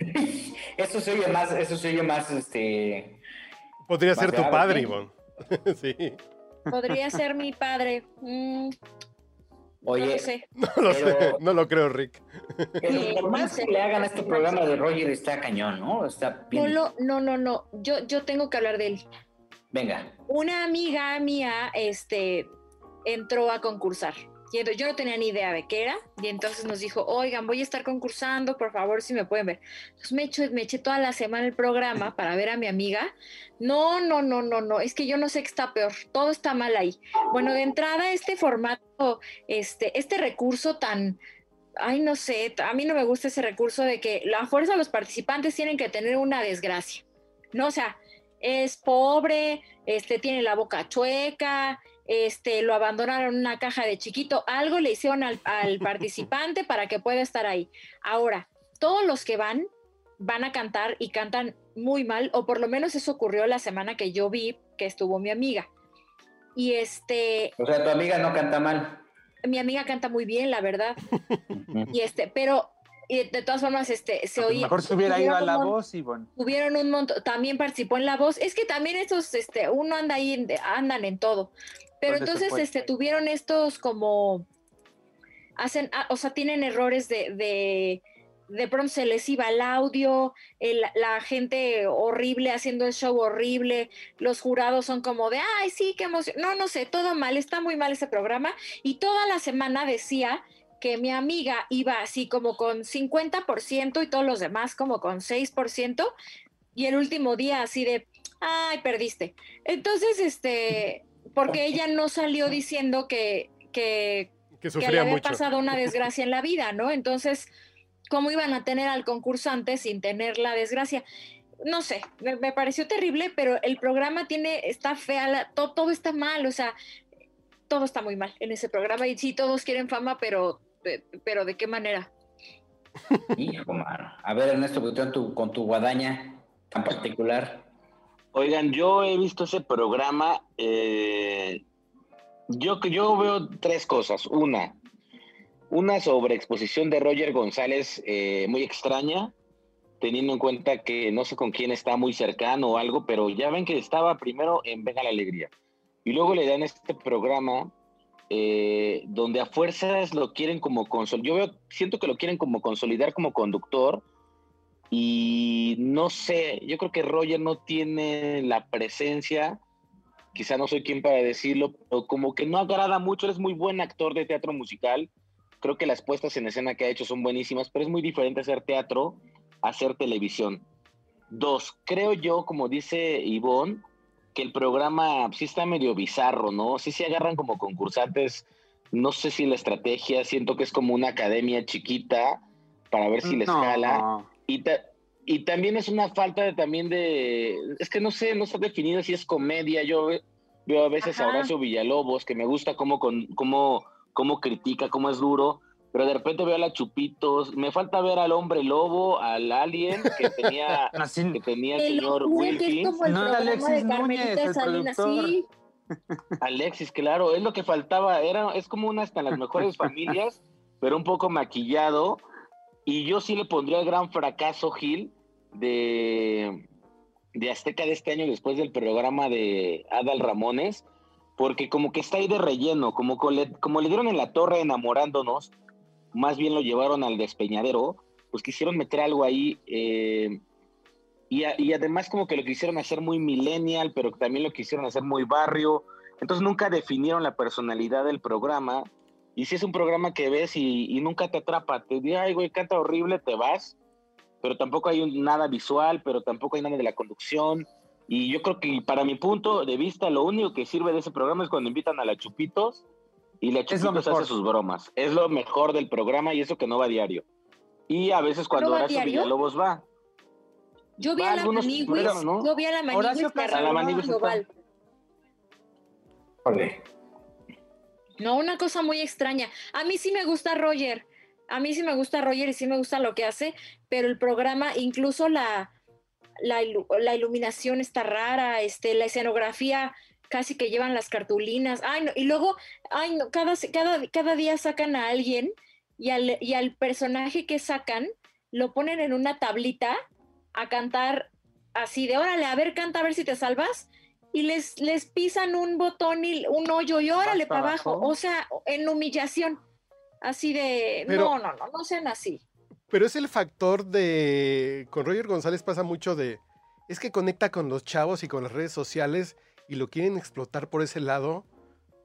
Eso se oye más, eso se oye más, este... Podría Más ser tu padre. Ivonne. sí. Podría ser mi padre. Mm, no Oye, lo sé. No lo sé, no lo creo, Rick. pero Eh, por más no sé. que le hagan a este programa de Roger está cañón, ¿no? Está bien. No, lo- no, no, no. Yo, yo tengo que hablar de él. Venga. Una amiga mía este, entró a concursar. Y entonces yo no tenía ni idea de qué era. Y entonces nos dijo, oigan, voy a estar concursando, por favor, si me pueden ver. Entonces me eché, me eché toda la semana el programa para ver a mi amiga. No, no, no, no, no. Es que yo no sé qué está peor. Todo está mal ahí. Bueno, de entrada, este formato, este, este recurso tan... Ay, no sé, a mí no me gusta ese recurso de que la fuerza los participantes tienen que tener una desgracia. No, o sea, es pobre, este, tiene la boca chueca, este, lo abandonaron en una caja de chiquito, algo le hicieron al, al participante para que pueda estar ahí. Ahora, todos los que van, van a cantar y cantan muy mal, o por lo menos eso ocurrió la semana que yo vi que estuvo mi amiga. Y este, O sea, tu amiga no canta mal. mi amiga canta muy bien, la verdad. Y este, pero y de todas formas, este, se oía. Mejor se hubiera ido a la voz, Ivonne. Tuvieron un montón, también participó en La Voz. Es que también estos, este, uno anda ahí, andan en todo. Pero ¿Dónde se entonces, este, tuvieron estos como, hacen, ah, o sea, tienen errores de, de, de pronto se les iba el audio, el- la gente horrible haciendo el show horrible, los jurados son como de, ay, sí, qué emoción. No, no sé, todo mal, está muy mal ese programa. Y toda la semana decía que mi amiga iba así como con 50% y todos los demás como con 6%, y el último día así de, ay, perdiste. Entonces, este, porque ella no salió diciendo que, que, Que que sufría le había mucho. pasado una desgracia en la vida, ¿no? Entonces, ¿cómo iban a tener al concursante sin tener la desgracia? No sé, me, me pareció terrible, pero el programa tiene, está fea, la- todo está mal, o sea, todo está muy mal en ese programa y sí, todos quieren fama, pero, pero ¿de qué manera? Hijo, mano. A ver, Ernesto, con tu, con tu guadaña tan particular. Oigan, yo he visto ese programa. eh, yo, yo veo tres cosas. Una, una sobreexposición de Roger González eh, muy extraña, teniendo en cuenta que no sé con quién está muy cercano o algo, pero ya ven que estaba primero en Venga la Alegría. Y luego le dan este programa eh, donde a fuerzas lo quieren como consolidar. Yo veo, siento que lo quieren como consolidar como conductor. Y no sé, yo creo que Roger no tiene la presencia, quizá no soy quien para decirlo, pero como que no agrada mucho, es muy buen actor de teatro musical, creo que las puestas en escena que ha hecho son buenísimas, pero es muy diferente hacer teatro a hacer televisión. Dos, creo yo, como dice Ivonne, que el programa sí está medio bizarro, ¿no? Sí se agarran como concursantes, no sé si la estrategia, siento que es como una academia chiquita para ver si les No. jala. Y, ta- y también es una falta de, también de, es que no sé, no está definido si es comedia. Yo ve- veo a veces a. Horacio Villalobos, que me gusta cómo, con, cómo, cómo critica, cómo es duro, pero de repente veo a la Chupitos. Me falta ver al hombre lobo, al alien que tenía, Así- que tenía el señor Wilkins. como el No, Alexis de Núñez, el productor. Alexis, claro, es lo que faltaba. Era, es como una hasta las mejores familias, pero un poco maquillado. Y yo sí le pondría el gran fracaso, Gil, de, de Azteca de este año después del programa de Adal Ramones, porque como que está ahí de relleno, como, co- le, como le dieron en la torre enamorándonos, más bien lo llevaron al despeñadero, pues quisieron meter algo ahí. eh, y, a- y además como que lo quisieron hacer muy millennial, pero también lo quisieron hacer muy barrio. Entonces nunca definieron la personalidad del programa. Y si es un programa que ves y, y nunca te atrapa, te dice, ay, güey, canta horrible, te vas. Pero tampoco hay un- nada visual, pero tampoco hay nada de la conducción. Y yo creo que para mi punto de vista, lo único que sirve de ese programa es cuando invitan a la Chupitos y la Chupitos hace sus bromas. Es lo mejor del programa y eso que no va a diario. Y a veces cuando ¿No va a Horacio diario? Villalobos va. Yo vi Va a la algunos Maniguis, ¿no? yo vi a la Maniguis Horacio A la Maniguis está. No, una cosa muy extraña. A mí sí me gusta Roger. A mí sí me gusta Roger y sí me gusta lo que hace, pero el programa, incluso la, la iluminación está rara, este, la escenografía casi que llevan las cartulinas. Ay, no, y luego, ay, no, cada, cada, cada día sacan a alguien y al, y al personaje que sacan lo ponen en una tablita a cantar así de, órale, a ver, canta, a ver si te salvas. Y les, les pisan un botón y un hoyo y órale para abajo. abajo? O sea, en humillación. Así de, Pero- no, no, no, no sean así. Pero es el factor de. Con Roger González pasa mucho de. Es que conecta con los chavos y con las redes sociales y lo quieren explotar por ese lado.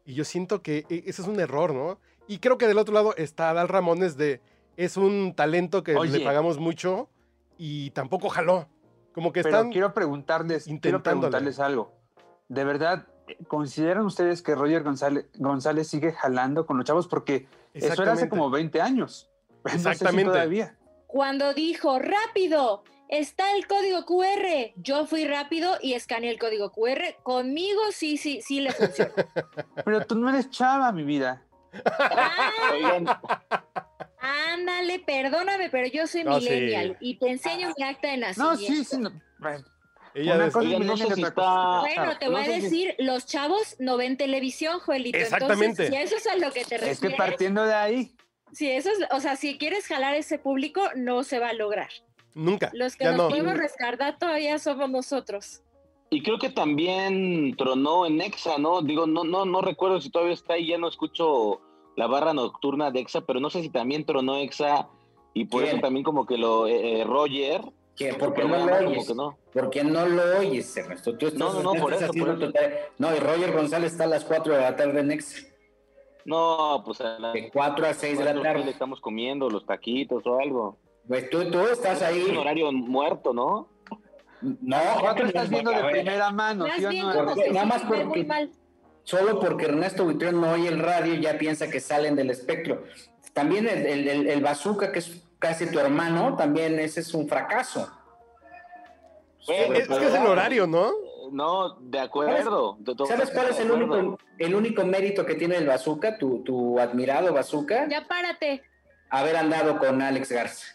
Y yo siento que e- ese es un error, ¿no? Y creo que del otro lado está Adal Ramones de. Es un talento que Oye. le pagamos mucho y tampoco jaló. Como que Pero están. quiero preguntarles, quiero preguntarles algo. ¿De verdad consideran ustedes que Roger González, González sigue jalando con los chavos? Porque eso era hace como 20 años. No sé si Exactamente. todavía. Cuando dijo, rápido, está el código QR. Yo fui rápido y escaneé el código QR. Conmigo sí, sí, sí le funciona. Pero tú no eres chava, mi vida. Ah, ándale, perdóname, pero yo soy No, sí. millennial y te enseño mi acta de No, nacimiento. sí, sí. no. Bueno, Ella Una cosa- no sé si está... cosa. Bueno, te no voy a si- decir, los chavos no ven televisión, Joelito. Exactamente. Entonces, si eso es a lo que te es refieres, que partiendo de ahí, si eso es, o sea, si quieres jalar ese público, no se va a lograr. Nunca. Los que ya nos no. podemos rescatar todavía somos nosotros. Y creo que también tronó en Exa, ¿no? Digo, no, no, no recuerdo si todavía está ahí, ya no escucho la barra nocturna de Exa, pero no sé si también tronó Exa y por eso también como que lo eh, eh, Roger. ¿Qué? ¿Por qué no lo oyes? que no. ¿Por qué no lo oyes, Ernesto? Tú estás, No, no, no, por eso, haciendo por eso. tu tarea. No, y Roger González está a las 4 de la tarde en Ex. No, pues a las De 4 a 6 de la cuatro, ¿qué le tarde. estamos comiendo los taquitos o algo. Pues tú, tú estás Es un ahí. horario muerto, ¿no? No, estás viendo de primera mano, ¿sí o no? Porque- nada más porque-. Solo porque Ernesto Buitrón no oye el radio ya piensa que salen del espectro. También el, el, el- el bazooka, que es casi tu hermano, también ese es un fracaso. Bueno, Es, es que es el horario, ¿no? No, de acuerdo. De- ¿Sabes cuál es el único, el único mérito que tiene el bazooka, tu, tu admirado bazooka? Ya párate. Haber andado con Alex Garza.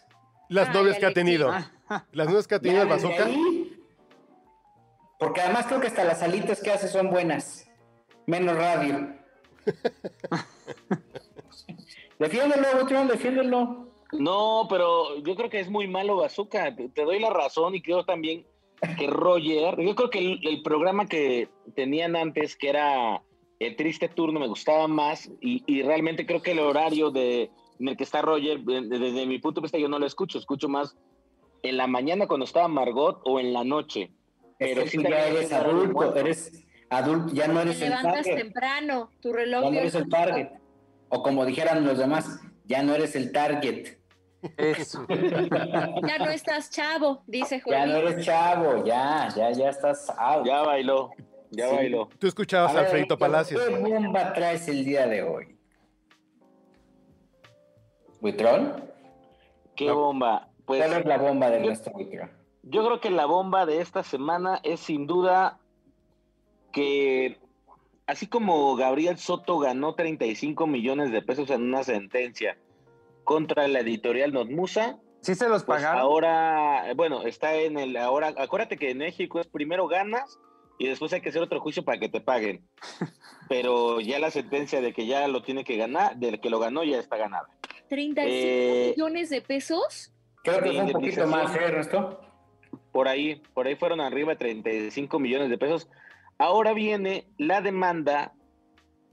Las novias que ha tenido. Las novias que ha tenido el Ya bazooka. ahí, porque además creo que hasta las alitas que hace son buenas. Menos radio. defiéndelo, Buitrón, defiéndelo. No, pero yo creo que es muy malo Bazooka. Te, te doy la razón y creo también que Roger, yo creo que el, el programa que tenían antes, que era el triste turno, me gustaba más y, y realmente creo que el horario de, en el que está Roger, de- de- desde mi punto de vista yo no lo escucho, escucho más en la mañana cuando estaba Margot o en la noche. Es Pero que sí tú ya eres es adulto, eres adulto, ya no Te eres el levantas target. temprano. Tu reloj Ya no eres el target. O como dijeran los demás, ya no eres el target. Eso. Ya no estás chavo, dice Ya no eres chavo, ya, ya, ya estás out. Ya bailó, ya Sí. bailó. Tú escuchabas a Alfredito Palacios. ¿Qué bomba traes el día de hoy? ¿Buitrón? Qué No. bomba. Pues ¿Cuál es la bomba de yo- nuestro Buitrón? Yo creo que la bomba de esta semana es sin duda que así como Gabriel Soto ganó 35 millones de pesos en una sentencia contra la editorial Notmusa, ¿Sí se los pues pagaron? ahora, bueno, está en el ahora, acuérdate que en México es primero ganas y después hay que hacer otro juicio para que te paguen. Pero ya la sentencia de que ya lo tiene que ganar, del que lo ganó ya está ganada. 35 Eh, millones de pesos. Creo que fue un poquito más, ¿eh, Ernesto? Por ahí, por ahí fueron arriba de 35 millones de pesos. Ahora viene la demanda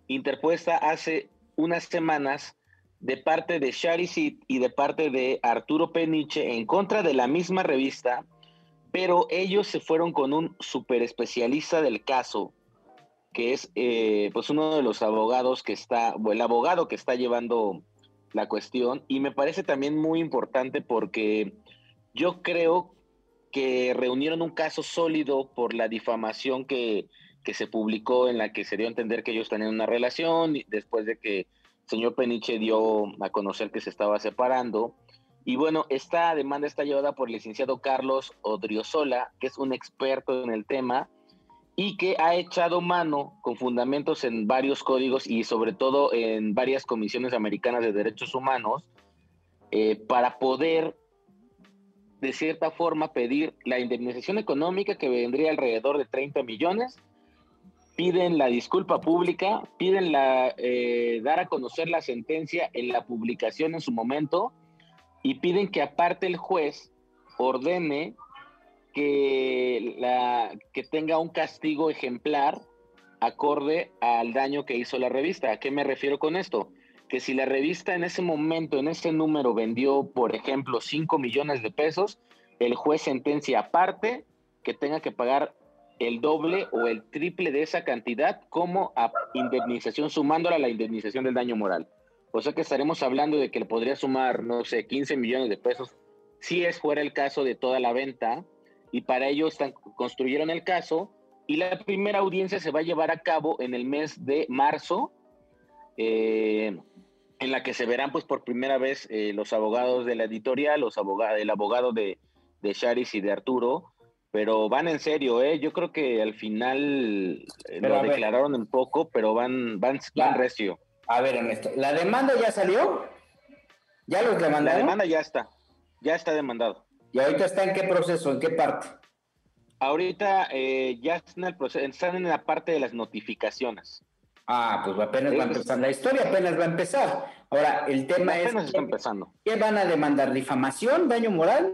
interpuesta hace unas semanas de parte de Sharisit y de parte de Arturo Peniche en contra de la misma revista, pero ellos se fueron con un super especialista del caso, que es eh, pues uno de los abogados que está, o el abogado que está llevando la cuestión, y me parece también muy importante porque yo creo que reunieron un caso sólido por la difamación que, que se publicó en la que se dio a entender que ellos tenían una relación después de que el señor Peniche dio a conocer que se estaba separando. Y bueno, esta demanda está llevada por el licenciado Carlos Odriozola, que es un experto en el tema y que ha echado mano con fundamentos en varios códigos y sobre todo en varias comisiones americanas de derechos humanos eh, para poder de cierta forma pedir la indemnización económica que vendría alrededor de 30 millones, piden la disculpa pública, piden la, eh, dar a conocer la sentencia en la publicación en su momento y piden que aparte el juez ordene que, la, que tenga un castigo ejemplar acorde al daño que hizo la revista. ¿A qué me refiero con esto? Que si la revista en ese momento, en ese número, vendió, por ejemplo, 5 millones de pesos, el juez sentencia aparte que tenga que pagar el doble o el triple de esa cantidad como indemnización, sumándola a la indemnización del daño moral. O sea que estaremos hablando de que le podría sumar, no sé, 15 millones de pesos, si es fuera el caso de toda la venta, y para ello construyeron el caso, y la primera audiencia se va a llevar a cabo en el mes de marzo, eh, en la que se verán pues por primera vez eh, los abogados de la editorial, los abogados, el abogado de, de Charis y de Arturo, pero van en serio, ¿eh? Yo creo que al final eh, lo a ver. declararon un poco, pero van, van, van recio. A ver, Ernesto, ¿la demanda ya salió? ¿Ya los La demandaron? demanda ya está, ya está demandado. ¿Y ahorita está en qué proceso, en qué parte? Ahorita eh, ya están en, el proceso, están en la parte de las notificaciones. Ah, pues apenas va a empezar. La historia apenas va a empezar. Ahora, el tema Apenas es, está empezando. ¿qué van a demandar? ¿Difamación? ¿Daño moral?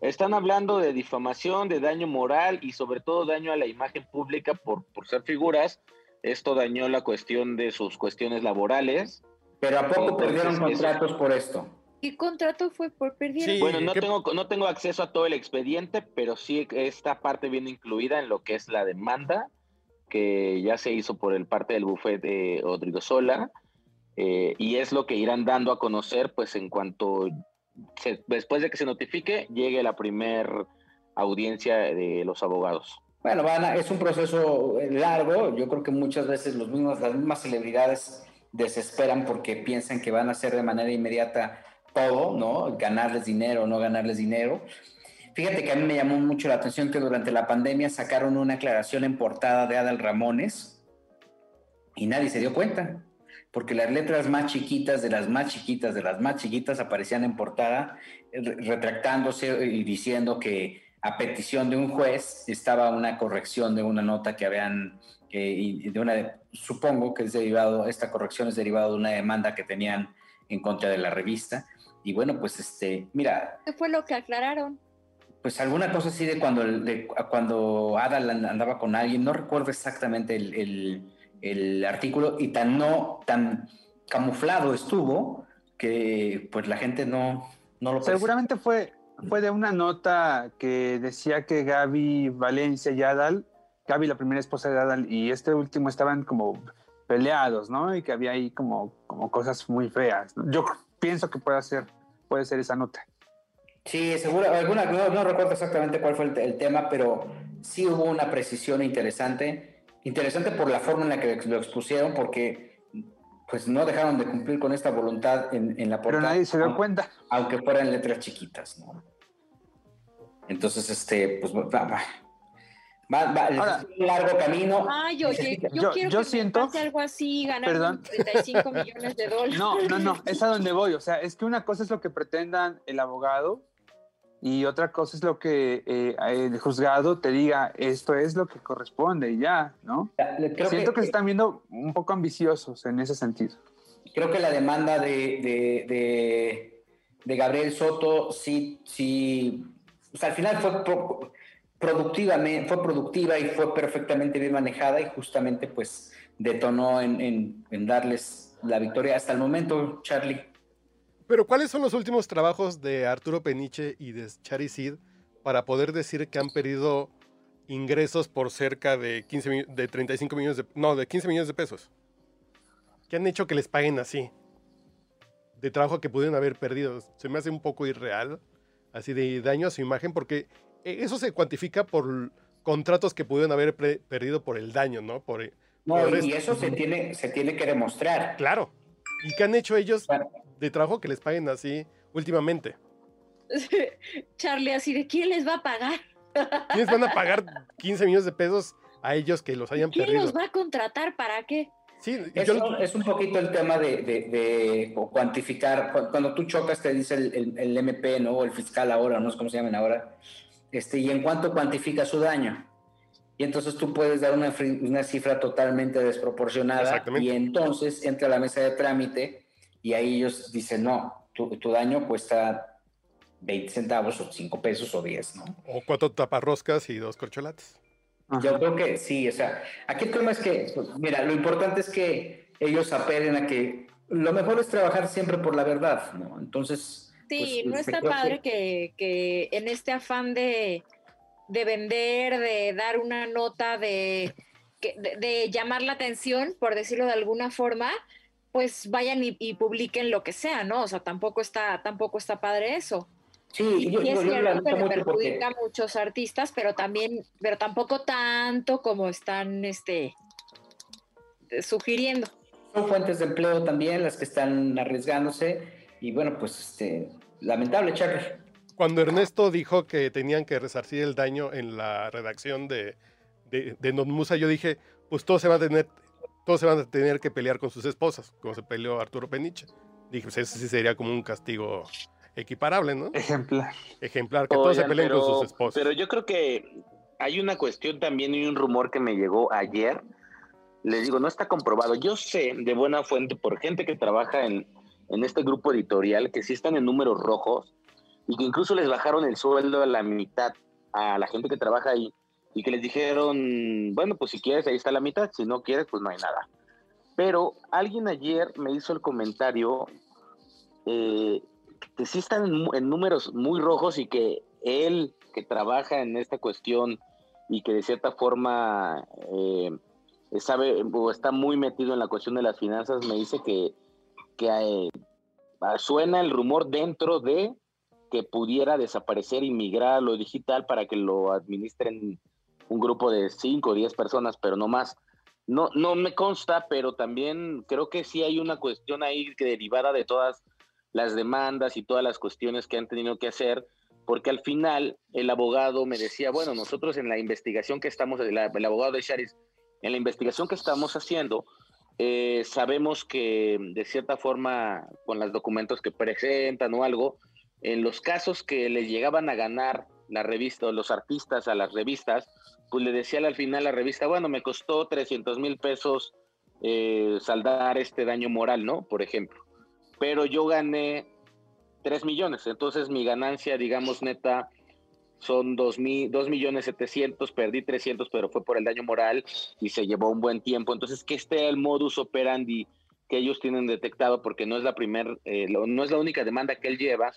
Están hablando de difamación, de daño moral y sobre todo daño a la imagen pública por, por ser figuras. Esto dañó la cuestión de sus cuestiones laborales. Pero ¿a poco Entonces, perdieron eso- contratos por esto? ¿Qué contrato fue por perdieron? Sí. Bueno, no ¿qué- tengo, no tengo acceso a todo el expediente, pero sí esta parte viene incluida en lo que es la demanda. Que ya se hizo por el parte del bufete de Odrigozola, eh, y es lo que irán dando a conocer, pues en cuanto, después de que se notifique, llegue la primer audiencia de los abogados. Bueno, es un proceso largo. Yo creo que muchas veces los mismos, las mismas celebridades desesperan porque piensan que van a hacer de manera inmediata todo, ¿no? Ganarles dinero o no ganarles dinero. Fíjate que a mí me llamó mucho la atención que durante la pandemia sacaron una aclaración en portada de Adal Ramones y nadie se dio cuenta, porque las letras más chiquitas de las más chiquitas de las más chiquitas aparecían en portada retractándose y diciendo que a petición de un juez estaba una corrección de una nota que habían, de una, supongo que es derivado, esta corrección es derivada de una demanda que tenían en contra de la revista. Y bueno, pues este, mira. ¿Qué fue lo que aclararon? Pues alguna cosa así de cuando, de, cuando Adal andaba con alguien, no recuerdo exactamente el, el, artículo, y tan no, tan camuflado estuvo que pues la gente no, no lo Seguramente fue, fue de una nota que decía que Gaby Valencia y Adal, Gaby la primera esposa de Adal y este último estaban como peleados, ¿no? Y que había ahí como, como cosas muy feas. Yo pienso que puede ser, puede ser esa nota. Sí, seguro, alguna, no, recuerdo exactamente cuál fue el, tema, pero sí hubo una precisión interesante, interesante por la forma en la que lo expusieron, porque pues no dejaron de cumplir con esta voluntad en, en la portada. Pero nadie se dio cuenta. Aunque fueran letras chiquitas, ¿no? Entonces, este, pues va, va, va, un largo camino. Ay, oye, yo, yo quiero que siento, pase algo así, ganar perdón. 35 millones de dólares. No, no, no, es a donde voy. O sea, es que una cosa es lo que pretendan el abogado y otra cosa es lo que eh, el juzgado te diga, esto es lo que corresponde y ya, ¿no? Siento que, se están viendo un poco ambiciosos en ese sentido. Creo que la demanda de, de, de, de Gabriel Soto sí, sí al final fue productivamente, fue productiva y fue perfectamente bien manejada y justamente pues detonó en, darles la victoria hasta el momento, Charlie. Pero ¿cuáles son los últimos trabajos de Arturo Peniche y de Chari Sid para poder decir que han perdido ingresos por cerca de 15 de 35 millones de no, de 15 millones de pesos? ¿Qué han hecho que les paguen así? De trabajo que pudieron haber perdido. Se me hace un poco irreal así de daño a su imagen, porque eh, eso se cuantifica por contratos que pudieron haber perdido por el daño, ¿no? Por, eh, no, y eso se tiene, se tiene que demostrar. Claro. ¿Y qué han hecho ellos de trabajo que les paguen así últimamente? Charlie, así de quién les va a pagar. ¿Quiénes van a pagar 15 millones de pesos a ellos que los hayan perdido? ¿Quién los va a contratar para qué? Sí, es un poquito el tema de, cuantificar. Cuando tú chocas, te dice el, MP, ¿no? O el fiscal ahora, no sé cómo se llaman ahora. Este, y en cuánto cuantifica su daño. Y entonces tú puedes dar una, una cifra totalmente desproporcionada. Y entonces entra a la mesa de trámite y ahí ellos dicen, no, tu, tu daño cuesta 20 centavos o 5 pesos o 10, ¿no? O cuatro taparroscas y dos corcholates. Yo creo que sí, o sea, aquí el tema es que, pues, mira, lo importante es que ellos apelen a que lo mejor es trabajar siempre por la verdad, ¿no? Entonces... Sí, pues, no está padre que... Que, en este afán de, de vender, de dar una nota, de, de, llamar la atención, por decirlo de alguna forma, pues vayan y, y, publiquen lo que sea, ¿no? O sea, tampoco está, tampoco está padre eso. Sí, yo, es cierto que le perjudica a muchos artistas, pero también, pero tampoco tanto como están este sugiriendo. Son fuentes de empleo también las que están arriesgándose y bueno, pues este lamentable, Charlie. Cuando Ernesto dijo que tenían que resarcir el daño en la redacción de, de, de Musa, yo dije, pues todos se van a tener, todos se van a tener que pelear con sus esposas, como se peleó Arturo Peniche. Dije, pues eso sí sería como un castigo equiparable, ¿no? Ejemplar. Ejemplar, que todos se peleen con sus esposos. Pero yo creo que hay una cuestión también y un rumor que me llegó ayer. Les digo, no está comprobado. Yo sé de buena fuente por gente que trabaja en, en este grupo editorial que sí están en números rojos y que incluso les bajaron el sueldo a la mitad a la gente que trabaja ahí y que les dijeron, bueno, pues si quieres ahí está la mitad, si no quieres pues no hay nada. Pero alguien ayer me hizo el comentario eh, que sí están en, números muy rojos y que él, que trabaja en esta cuestión y que de cierta forma eh, sabe o está muy metido en la cuestión de las finanzas, me dice que, que eh, suena el rumor dentro de que pudiera desaparecer y migrar a lo digital para que lo administren un grupo de 5 o 10 personas, pero no más. No, no me consta, pero también creo que sí hay una cuestión ahí que derivada de todas las demandas y todas las cuestiones que han tenido que hacer, porque al final el abogado me decía, bueno, nosotros en la investigación que estamos, el, abogado de Charis, en la investigación que estamos haciendo, eh, sabemos que de cierta forma, con los documentos que presentan o algo, en los casos que les llegaban a ganar la revista o los artistas a las revistas, pues le decía al final la revista, bueno, me costó 300 mil pesos eh, saldar este daño moral, ¿no? Por ejemplo. Pero yo gané 3 millones, entonces mi ganancia, digamos, neta, son 2, millones 700, perdí 300, pero fue por el daño moral y se llevó un buen tiempo. Entonces, que este el modus operandi que ellos tienen detectado, porque no es la primer, eh, no es la única demanda que él lleva,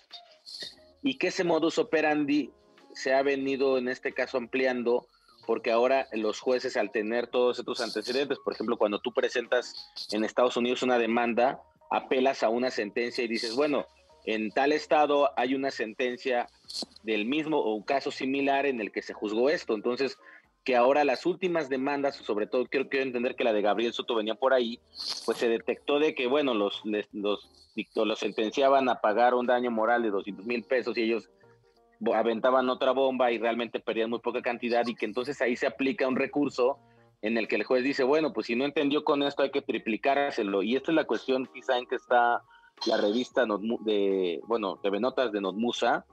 y que ese modus operandi se ha venido en este caso ampliando porque ahora los jueces al tener todos estos antecedentes, por ejemplo, cuando tú presentas en Estados Unidos una demanda, apelas a una sentencia y dices, bueno, en tal estado hay una sentencia del mismo o un caso similar en el que se juzgó esto. Entonces, que ahora las últimas demandas, sobre todo quiero, quiero entender que la de Gabriel Soto venía por ahí, pues se detectó de que, bueno, los, los, los sentenciaban a pagar un daño moral de 200 mil pesos y ellos aventaban otra bomba y realmente perdían muy poca cantidad y que entonces ahí se aplica un recurso en el que el juez dice, bueno, pues si no entendió con esto hay que triplicárselo. Y esta es la cuestión quizá en que está la revista de, bueno, TV Notas de Notmusa,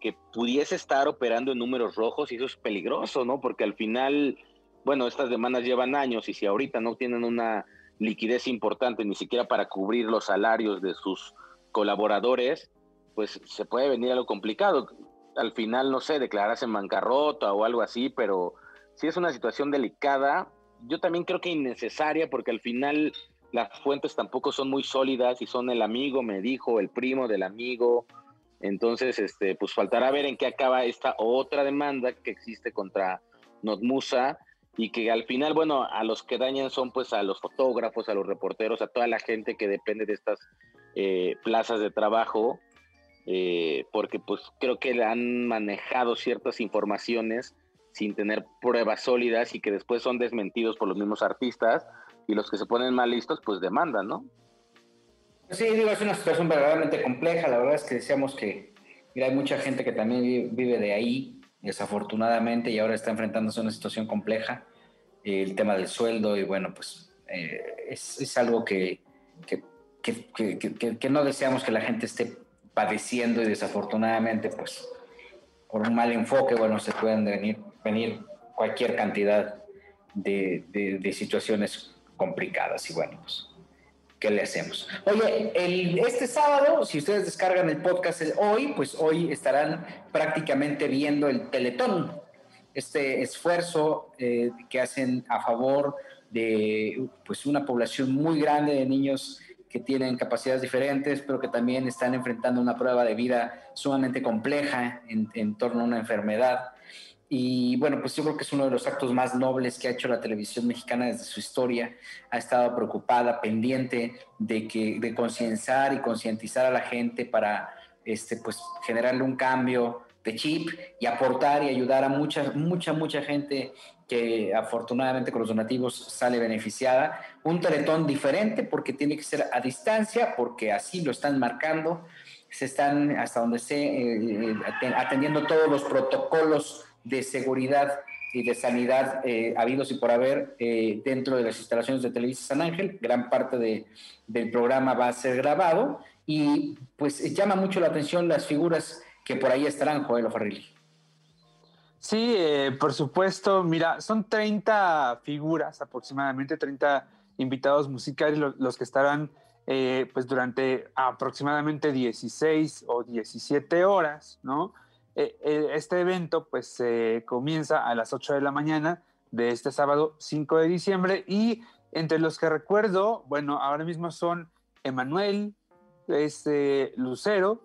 que pudiese estar operando en números rojos y eso es peligroso, ¿no? Porque al final, bueno, estas demandas llevan años y si ahorita no tienen una liquidez importante ni siquiera para cubrir los salarios de sus colaboradores, pues se puede venir algo complicado al final, no sé, declararse en bancarrota o algo así, pero sí es una situación delicada. Yo también creo que innecesaria porque al final las fuentes tampoco son muy sólidas y son el amigo, me dijo, el primo del amigo. Entonces, este, pues faltará ver en qué acaba esta otra demanda que existe contra Notmusa y que al final, bueno, a los que dañan son pues a los fotógrafos, a los reporteros, a toda la gente que depende de estas eh, plazas de trabajo eh, porque pues creo que han manejado ciertas informaciones sin tener pruebas sólidas y que después son desmentidos por los mismos artistas y los que se ponen mal listos pues demandan, ¿no? Sí, digo, es una situación verdaderamente compleja, la verdad es que decíamos que hay mucha gente que también vive de ahí, desafortunadamente, y ahora está enfrentándose a una situación compleja, el tema del sueldo y bueno, pues eh, es, algo que, que, no deseamos que la gente esté padeciendo y desafortunadamente, pues, por un mal enfoque, bueno, se pueden venir, venir cualquier cantidad de, de, situaciones complicadas y bueno, pues, ¿qué le hacemos? Oye, el, este sábado, si ustedes descargan el podcast hoy, pues hoy estarán prácticamente viendo el Teletón, este esfuerzo eh, que hacen a favor de pues, una población muy grande de niños que tienen capacidades diferentes, pero que también están enfrentando una prueba de vida sumamente compleja en, torno a una enfermedad. Y bueno, pues yo creo que es uno de los actos más nobles que ha hecho la televisión mexicana desde su historia. Ha estado preocupada, pendiente de, que, de concienciar y concientizar a la gente para este, pues, generarle un cambio de chip y aportar y ayudar a mucha, mucha, mucha gente que afortunadamente con los donativos sale beneficiada. Un teletón diferente porque tiene que ser a distancia, porque así lo están marcando. Se están, hasta donde sé, eh, eh, atendiendo todos los protocolos de seguridad y de sanidad eh, habidos y por haber dentro de las instalaciones de Televisa San Ángel. Gran parte de, del programa va a ser grabado y pues llama mucho la atención las figuras que por ahí estarán, Joel Farrilli. Sí, eh, por supuesto. Mira, son 30 figuras, aproximadamente 30 invitados musicales los, que estarán eh, pues durante aproximadamente 16 o 17 horas, ¿no? Eh, este evento pues comienza a las 8 de la mañana de este sábado 5 de diciembre y entre los que recuerdo, bueno, ahora mismo son Emanuel, este, Lucero,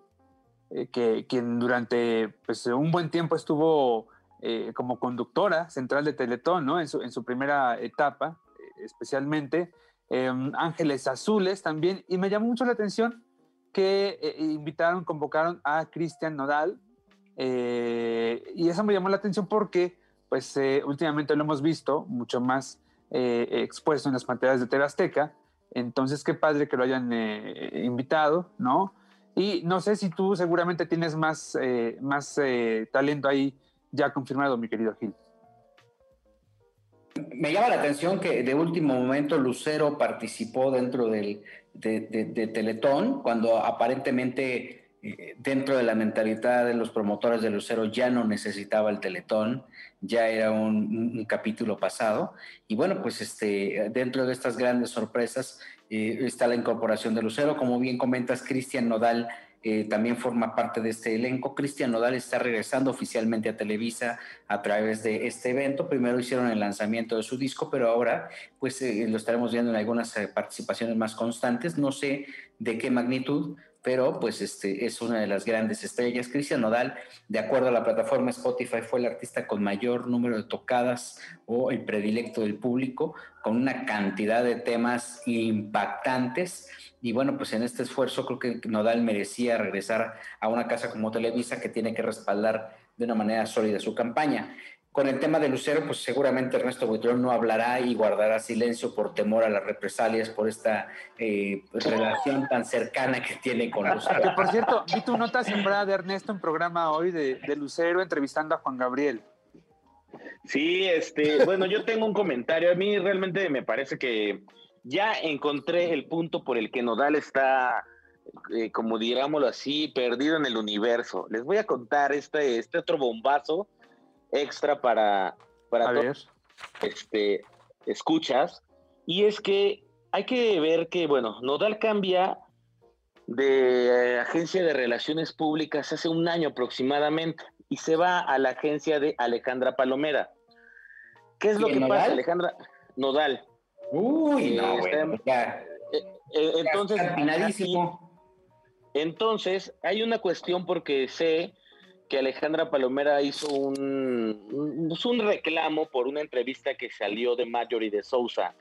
que quien durante pues, un buen tiempo estuvo eh, como conductora central de Teletón, ¿no? En su, en su primera etapa, especialmente, em, Ángeles Azules también, y me llamó mucho la atención que eh, invitaron, convocaron a Cristian Nodal, eh, y eso me llamó la atención porque, pues, eh, últimamente lo hemos visto mucho más expuesto en las pantallas de TV Azteca, entonces qué padre que lo hayan invitado, ¿no? Y no sé si tú seguramente tienes más, más talento ahí ya confirmado, mi querido Gil. Me llama la atención que de último momento Lucero participó dentro del, de, Teletón, cuando aparentemente eh, dentro de la mentalidad de los promotores de Lucero ya no necesitaba el Teletón, ya era un, capítulo pasado. Y bueno, pues este, dentro de estas grandes sorpresas eh, está la incorporación de Lucero. Como bien comentas, Cristian Nodal eh, también forma parte de este elenco. Cristian Nodal está regresando oficialmente a Televisa a través de este evento. Primero hicieron el lanzamiento de su disco, pero ahora pues eh, lo estaremos viendo en algunas eh, participaciones más constantes. No sé de qué magnitud, pero pues este es una de las grandes estrellas. Cristian Nodal, de acuerdo a la plataforma Spotify, fue el artista con mayor número de tocadas o el predilecto del público, con una cantidad de temas impactantes. Y bueno, pues en este esfuerzo creo que Nodal merecía regresar a una casa como Televisa que tiene que respaldar de una manera sólida su campaña. Con el tema de Lucero, pues seguramente Ernesto Buitrón no hablará y guardará silencio por temor a las represalias por esta eh, relación tan cercana que tiene con Lucero. Que por cierto, vi tu nota sembrada de Ernesto en programa hoy de, de Lucero entrevistando a Juan Gabriel. Sí, este, bueno, yo tengo un comentario. A mí realmente me parece que ya encontré el punto por el que Nodal está, eh, como digámoslo así, perdido en el universo. Les voy a contar este, este otro bombazo extra para, para todos, este, escuchas. Y es que hay que ver que, bueno, Nodal cambia de agencia de relaciones públicas hace un año aproximadamente y se va a la agencia de Alejandra Palomera. ¿Qué es lo que pasa, Alejandra? Nodal. Uy, no, entonces, entonces, hay una cuestión porque sé que Alejandra Palomera hizo un, un, reclamo por una entrevista que salió de Marjorie de Sousa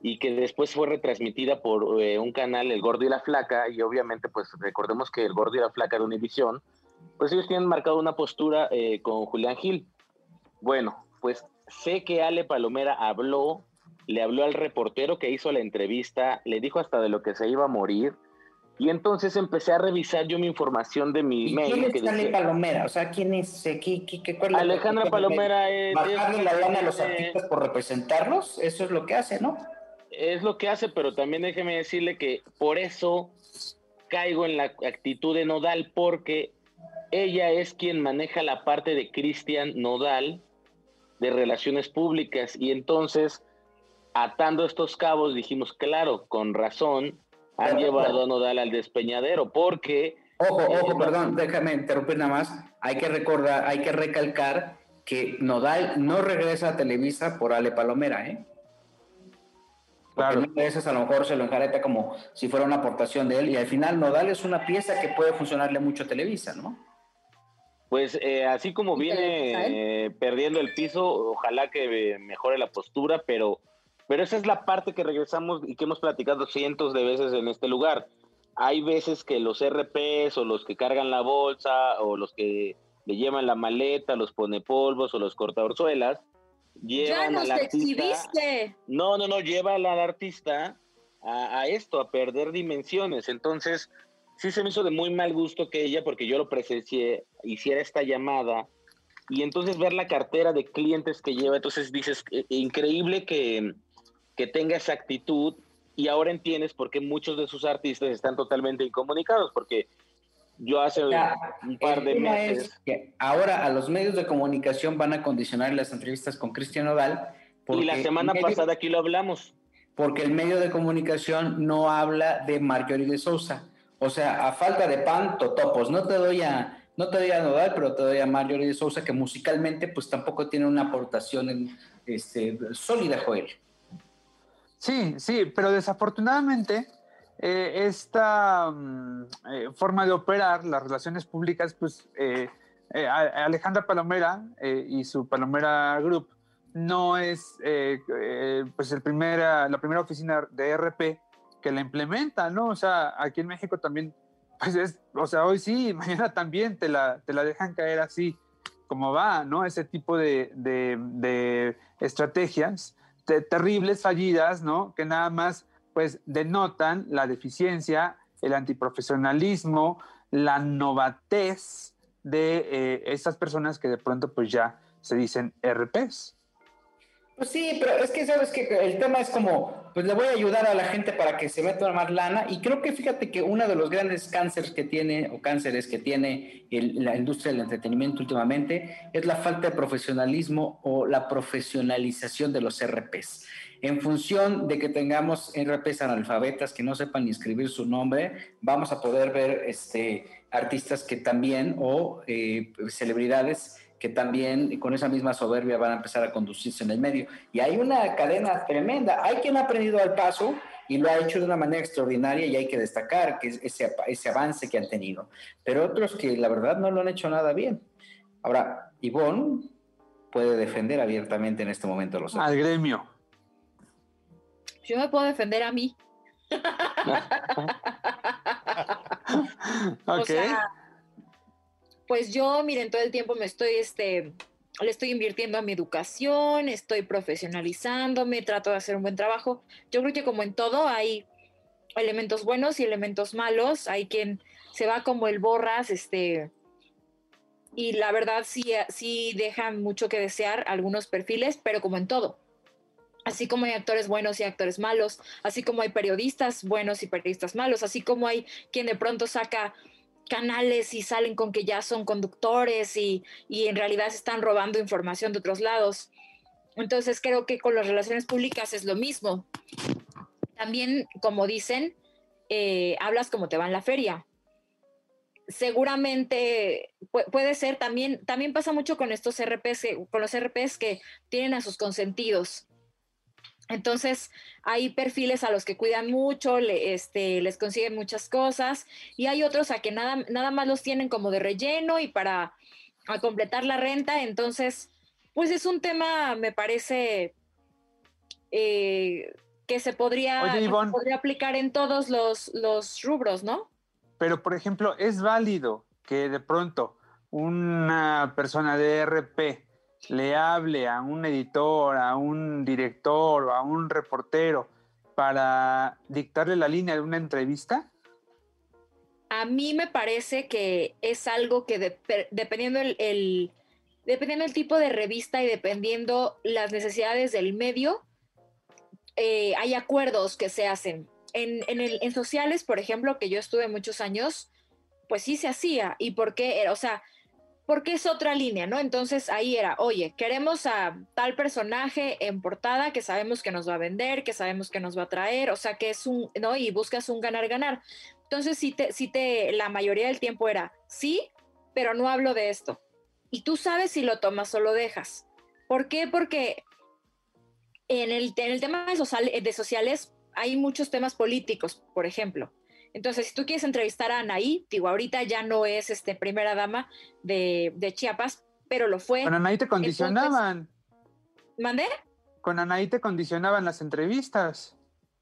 y que después fue retransmitida por eh, un canal, El Gordo y la Flaca, y obviamente pues recordemos que El Gordo y la Flaca de Univisión, pues ellos tienen marcado una postura eh, con Julián Gil. Bueno, pues sé que Ale Palomera habló, le habló al reportero que hizo la entrevista, le dijo hasta de lo que se iba a morir, y entonces empecé a revisar yo mi información de mi ¿Y mail. ¿Quién es Ale Palomera? O sea, ¿quién es? ¿Qué, qué, qué, cuál Alejandra Palomera es... ¿Bajarle la lana a los artistas por representarlos? Eso es lo que hace, ¿no? Es lo que hace, pero también déjeme decirle que por eso caigo en la actitud de Nodal, porque ella es quien maneja la parte de Cristian Nodal de relaciones públicas y entonces atando estos cabos dijimos, claro, con razón, han llevado a Nodal al despeñadero, porque... Ojo, ojo, perdón, déjame interrumpir nada más. Hay que recordar, hay que recalcar que Nodal no regresa a Televisa por Ale Palomera, ¿eh? Porque claro. veces a lo mejor se lo enjareta como si fuera una aportación de él y al final Nodal es una pieza que puede funcionarle mucho a Televisa, ¿no? Pues eh, así como viene eh, perdiendo el piso, ojalá que mejore la postura, pero pero esa es la parte que regresamos y que hemos platicado cientos de veces en este lugar. Hay veces que los RPs o los que cargan la bolsa o los que le llevan la maleta, los pone polvos o los cortaorzuelas, llevan ya nos al exhibiste. No, no, no, lleva al artista a, a, esto, a perder dimensiones. Entonces, sí se me hizo de muy mal gusto que ella, porque yo lo presencié, hiciera esta llamada y entonces ver la cartera de clientes que lleva, entonces dices, eh, increíble que que tenga esa actitud y ahora entiendes por qué muchos de sus artistas están totalmente incomunicados, porque yo hace un par de meses... que ahora a los medios de comunicación van a condicionar las entrevistas con Cristian Odal. Y la semana pasada aquí lo hablamos. Porque el medio de comunicación no habla de Marjorie de Sousa. O sea, a falta de pan, totopos. No te doy a, no te doy a Nodal, pero te doy a Marjorie de Sousa, que musicalmente pues tampoco tiene una aportación en, este, sólida, Joel. Sí, sí, pero desafortunadamente eh, esta mm, eh, forma de operar las relaciones públicas, pues eh, Alejandra Palomera y su Palomera Group, no es eh, eh, pues el primera, la primera oficina de RP que la implementa, ¿no? O sea, aquí en México también, pues es, o sea, hoy sí, mañana también te la, te la dejan caer así como va, ¿no? Ese tipo de, de estrategias terribles, fallidas, ¿no? Que nada más, pues, denotan la deficiencia, el antiprofesionalismo, la novatez de eh, estas personas que de pronto, pues, ya se dicen RPs. Pues sí, pero es que sabes que el tema es como, pues le voy a ayudar a la gente para que se meta más lana y creo que fíjate que uno de los grandes cánceres que tiene o cánceres que tiene la industria del entretenimiento últimamente es la falta de profesionalismo o la profesionalización de los RPs. En función de que tengamos RPs analfabetas que no sepan ni escribir su nombre, vamos a poder ver este, artistas que también o eh, celebridades que también con esa misma soberbia van a empezar a conducirse en el medio. Y hay una cadena tremenda. Hay quien ha aprendido al paso y lo ha hecho de una manera extraordinaria y hay que destacar que ese, ese avance que han tenido. Pero otros que la verdad no lo han hecho nada bien. Ahora, Ivonne puede defender abiertamente en este momento los Al gremio. Yo me puedo defender a mí. ok pues yo, miren, todo el tiempo me estoy, este, le estoy invirtiendo a mi educación, estoy profesionalizándome, trato de hacer un buen trabajo. Yo creo que como en todo hay elementos buenos y elementos malos, hay quien se va como el borras, este, y la verdad sí, sí dejan mucho que desear algunos perfiles, pero como en todo. Así como hay actores buenos y actores malos, así como hay periodistas buenos y periodistas malos, así como hay quien de pronto saca canales y salen con que ya son conductores y, en realidad están robando información de otros lados. Entonces creo que con las relaciones públicas es lo mismo. También, como dicen, eh, hablas como te va en la feria. Seguramente puede ser también, también pasa mucho con estos RPs, con los RPs que tienen a sus consentidos. Entonces, hay perfiles a los que cuidan mucho, este, les consiguen muchas cosas, y hay otros a que nada, nada más los tienen como de relleno y para completar la renta. Entonces, pues es un tema, me parece, eh, que se podría, podría aplicar en todos los, los rubros, ¿no? Pero, por ejemplo, es válido que de pronto una persona de RP le hable a un editor, a un director a un reportero para dictarle la línea de una entrevista? A mí me parece que es algo que dependiendo el, dependiendo el tipo de revista y dependiendo las necesidades del medio, eh, hay acuerdos que se hacen. En, en sociales, por ejemplo, que yo estuve muchos años, pues sí se hacía. ¿Y por qué? O sea, porque es otra línea, ¿no? Entonces ahí era, oye, queremos a tal personaje en portada que sabemos que nos va a vender, que sabemos que nos va a traer, o sea, que es un, ¿no? Y buscas un ganar-ganar. Entonces sí te, sí te, la mayoría del tiempo era, sí, pero no hablo de esto. Y tú sabes si lo tomas o lo dejas. ¿Por qué? Porque en el, tema de sociales hay muchos temas políticos, por ejemplo. Entonces, si tú quieres entrevistar a Anaí, digo, ahorita ya no es este, primera dama de, Chiapas, pero lo fue. Con Anaí te condicionaban. ¿Mandé? Con Anaí te condicionaban las entrevistas.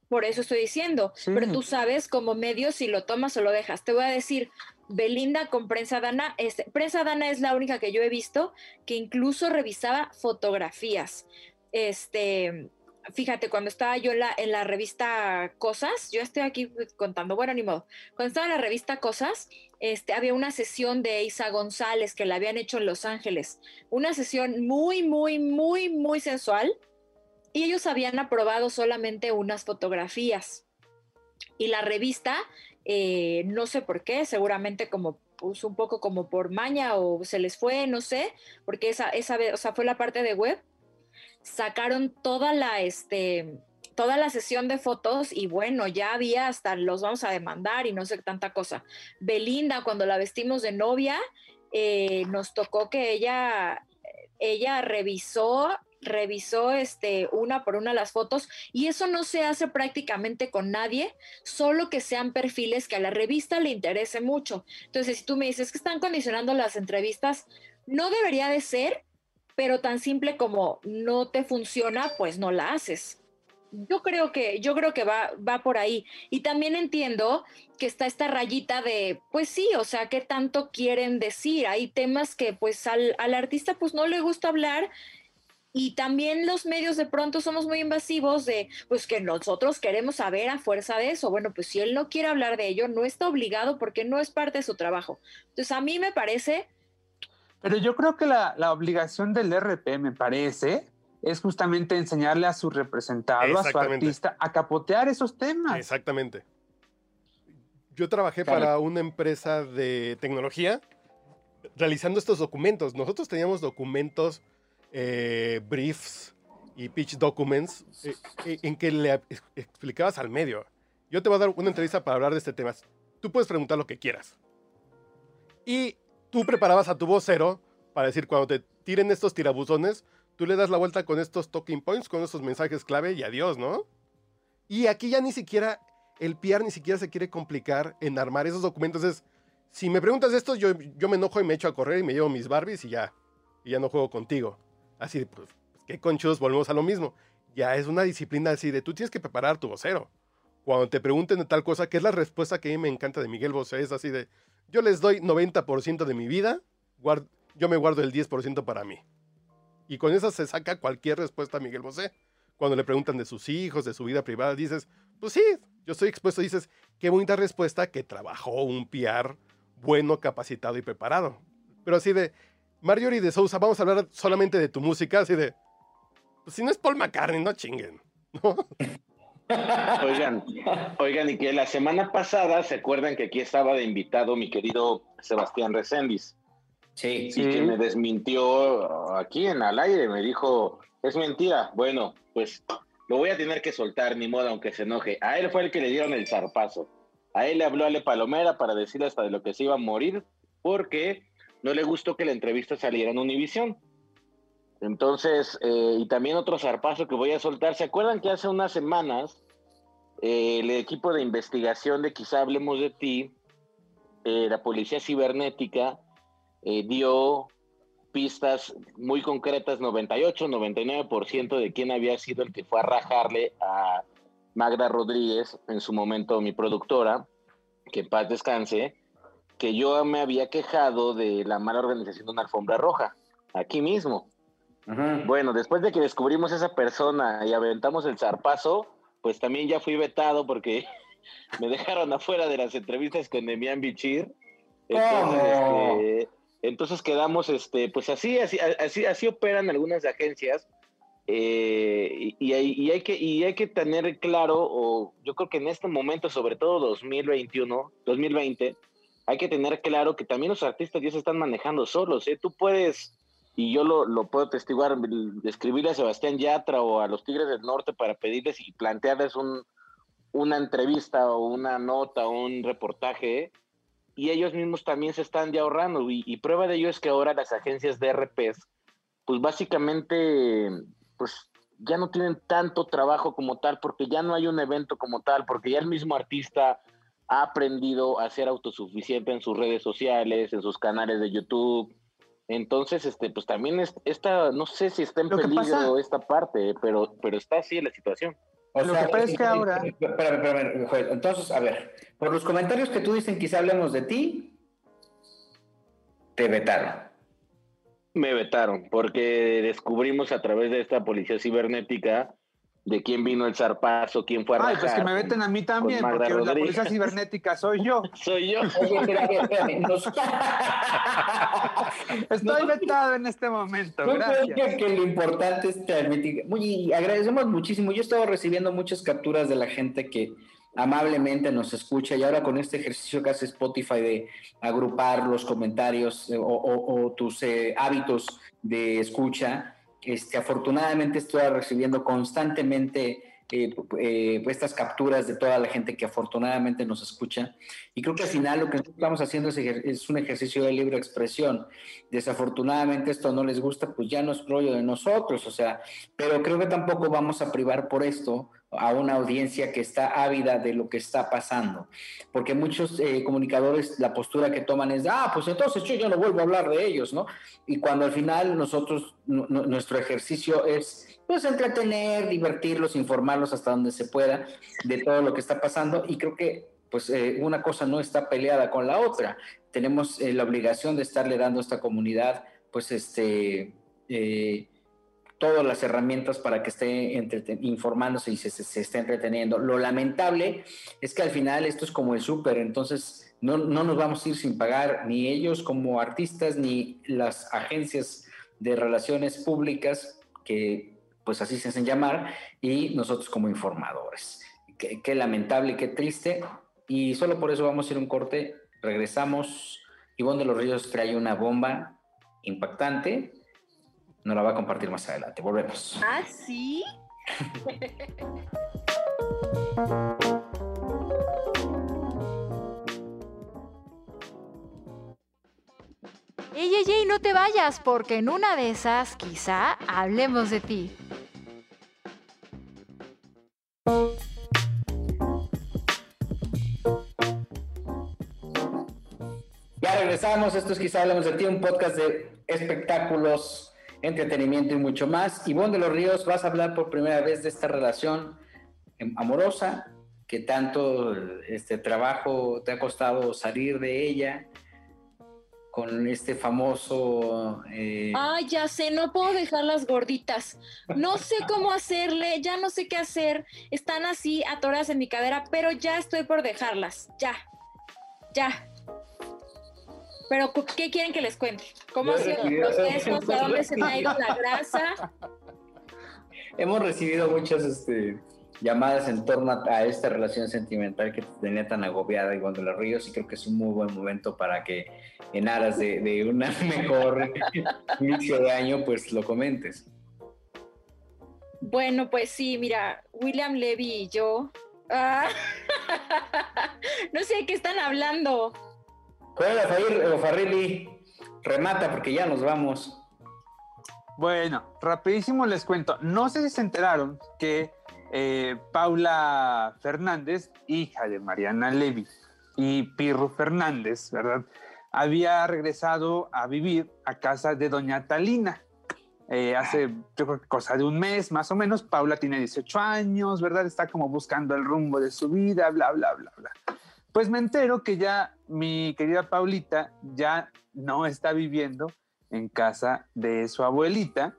Por eso estoy diciendo. Pero tú sabes como medio si lo tomas o lo dejas. Te voy a decir, Belinda con Prensa Dana, este, Prensa Dana es la única que yo he visto que incluso revisaba fotografías. Este, fíjate, cuando estaba yo en la, en la revista Cosas, yo estoy aquí contando, bueno, ni modo, cuando estaba en la revista Cosas, este, había una sesión de Isa González que la habían hecho en Los Ángeles, una sesión muy, muy, muy, muy sensual, y ellos habían aprobado solamente unas fotografías. Y la revista, eh, no sé por qué, seguramente como pues, un poco como por maña o se les fue, no sé, porque esa, esa, o sea, fue la parte de web, sacaron toda la, este, toda la sesión de fotos y bueno, ya había hasta los vamos a demandar y no sé tanta cosa. Belinda, cuando la vestimos de novia, eh, nos tocó que ella, ella revisó revisó este una por una las fotos y eso no se hace prácticamente con nadie, solo que sean perfiles que a la revista le interese mucho. Entonces, si tú me dices que están condicionando las entrevistas, no debería de ser, pero tan simple como no te funciona, pues no la haces. Yo creo que, yo creo que va, va por ahí. Y también entiendo que está esta rayita de, pues sí, o sea, ¿qué tanto quieren decir? Hay temas que pues al, al artista pues no le gusta hablar y también los medios de pronto somos muy invasivos de, pues que nosotros queremos saber a fuerza de eso. Bueno, pues si él no quiere hablar de ello, no está obligado porque no es parte de su trabajo. Entonces a mí me parece... Pero yo creo que la, la obligación del RP, me parece, es justamente enseñarle a su representado, a su artista, a capotear esos temas. Exactamente. Yo trabajé para una empresa de tecnología realizando estos documentos. Nosotros teníamos documentos eh, briefs y pitch documents eh, eh, en que le explicabas al medio. Yo te voy a dar una entrevista para hablar de este tema. Tú puedes preguntar lo que quieras. Y tú preparabas a tu vocero para decir, cuando te tiren estos tirabuzones, tú le das la vuelta con estos talking points, con estos mensajes clave y adiós, ¿no? Y aquí ya ni siquiera, el PR ni siquiera se quiere complicar en armar esos documentos. Es, si me preguntas esto, yo, yo me enojo y me echo a correr y me llevo mis Barbies y ya, y ya no juego contigo. Así de, pues, qué conchos, volvemos a lo mismo. Ya es una disciplina así de, tú tienes que preparar tu vocero. Cuando te pregunten de tal cosa, que es la respuesta que a mí me encanta de Miguel Bosé, es así de, yo les doy 90% de mi vida, yo me guardo el 10% para mí. Y con eso se saca cualquier respuesta a Miguel Bosé. Cuando le preguntan de sus hijos, de su vida privada, dices, pues sí, yo estoy expuesto. Dices, qué bonita respuesta que trabajó un PR bueno, capacitado y preparado. Pero así de, Marjorie de Sousa, vamos a hablar solamente de tu música, así de. Pues si no es Paul McCartney, no chinguen. Oigan, oigan, y que la semana pasada se acuerdan que aquí estaba de invitado mi querido Sebastián Recendis. Sí. Y que me desmintió aquí en al aire, me dijo, es mentira. Bueno, pues lo voy a tener que soltar, ni modo, aunque se enoje. A él fue el que le dieron el zarpazo. A él le habló a Le Palomera para decirle hasta de lo que se iba a morir, porque no le gustó que la entrevista saliera en Univisión. Entonces, eh, y también otro zarpazo que voy a soltar. ¿Se acuerdan que hace unas semanas eh, el equipo de investigación de Quizá Hablemos de Ti, eh, la Policía Cibernética, dio pistas muy concretas, 98, 99% de quién había sido el que fue a rajarle a Magda Rodríguez, en su momento mi productora, que paz descanse, que yo me había quejado de la mala organización de una alfombra roja, aquí mismo. Bueno, después de que descubrimos esa persona y aventamos el zarpazo, pues también ya fui vetado porque me dejaron afuera de las entrevistas con Demian Bichir. Entonces, este, entonces quedamos, este, pues así, así, así, así operan algunas agencias. Eh, y, hay, y, hay que, y hay que tener claro, o yo creo que en este momento, sobre todo 2021, 2020, hay que tener claro que también los artistas ya se están manejando solos. ¿eh? Tú puedes, y yo lo, lo puedo testiguar, escribirle a Sebastián Yatra o a los Tigres del Norte para pedirles y plantearles un, una entrevista o una nota o un reportaje, y ellos mismos también se están ya ahorrando. Y, prueba de ello es que ahora las agencias de RPs, pues básicamente, pues ya no tienen tanto trabajo como tal, porque ya no hay un evento como tal, porque ya el mismo artista ha aprendido a ser autosuficiente en sus redes sociales, en sus canales de YouTube. Entonces, este, pues también es, esta, no sé si está en peligro esta parte, pero, pero está así la situación. O Lo sea, que pasa es que ahora. Espérame, espérame, Entonces, a ver, por los comentarios que tú dices, quizá hablemos de ti, te vetaron. Me vetaron, porque descubrimos a través de esta policía cibernética de quién vino el zarpazo, quién fue a Ay, pues que me veten a mí también, porque la policía cibernética soy yo. soy yo. Estoy vetado en este momento, no gracias. que lo importante es transmitir. Muy, agradecemos muchísimo. Yo he estado recibiendo muchas capturas de la gente que amablemente nos escucha y ahora con este ejercicio que hace Spotify de agrupar los comentarios eh, o, tus eh, hábitos de escucha, este, afortunadamente estoy recibiendo constantemente eh, eh, estas capturas de toda la gente que afortunadamente nos escucha. Y creo que al final lo que estamos haciendo es, un ejercicio de libre expresión. Desafortunadamente esto no les gusta, pues ya no es rollo de nosotros, o sea, pero creo que tampoco vamos a privar por esto a una audiencia que está ávida de lo que está pasando. Porque muchos eh, comunicadores la postura que toman es, ah, pues entonces yo no vuelvo a hablar de ellos, ¿no? Y cuando al final nosotros, nuestro ejercicio es, pues, entretener, divertirlos, informarlos hasta donde se pueda de todo lo que está pasando. Y creo que, pues, eh, una cosa no está peleada con la otra. Tenemos eh, la obligación de estarle dando a esta comunidad, pues, este todas las herramientas para que esté informándose y se, esté entreteniendo. Lo lamentable es que al final esto es como el súper, entonces no, no, nos vamos a ir sin pagar ni ellos como artistas ni las agencias de relaciones públicas que pues así se hacen llamar y nosotros como informadores. Qué, qué lamentable, qué triste y solo por eso vamos a ir un corte, regresamos. Ivonne de los Ríos trae una bomba impactante nos la va a compartir más adelante. Volvemos. ¿Ah, sí? Ey, ey, ey, no te vayas, porque en una de esas quizá hablemos de ti. Ya regresamos, esto es quizá hablemos de ti, un podcast de espectáculos entretenimiento y mucho más. Ivonne de los Ríos, vas a hablar por primera vez de esta relación amorosa, que tanto este trabajo te ha costado salir de ella con este famoso... Eh... Ay, ya sé, no puedo dejar las gorditas. No sé cómo hacerle, ya no sé qué hacer. Están así atoradas en mi cadera, pero ya estoy por dejarlas. Ya, ya. Pero, ¿qué quieren que les cuente? ¿Cómo ha sido el proceso? ¿A dónde se me ha ido la grasa? Hemos recibido muchas este, llamadas en torno a esta relación sentimental que tenía tan agobiada Iván de los Ríos y creo que es un muy buen momento para que en aras de, de un mejor inicio de año, pues lo comentes. Bueno, pues sí, mira, William Levy y yo... Ah, no sé de qué están hablando. Juega Farrilli, remata porque ya nos vamos. Bueno, rapidísimo les cuento. No sé si se enteraron que eh, Paula Fernández, hija de Mariana Levy y Pirro Fernández, ¿verdad? Había regresado a vivir a casa de doña Talina. Eh, hace, yo creo cosa de un mes más o menos. Paula tiene 18 años, ¿verdad? Está como buscando el rumbo de su vida, bla, bla, bla, bla. Pues me entero que ya mi querida Paulita ya no está viviendo en casa de su abuelita.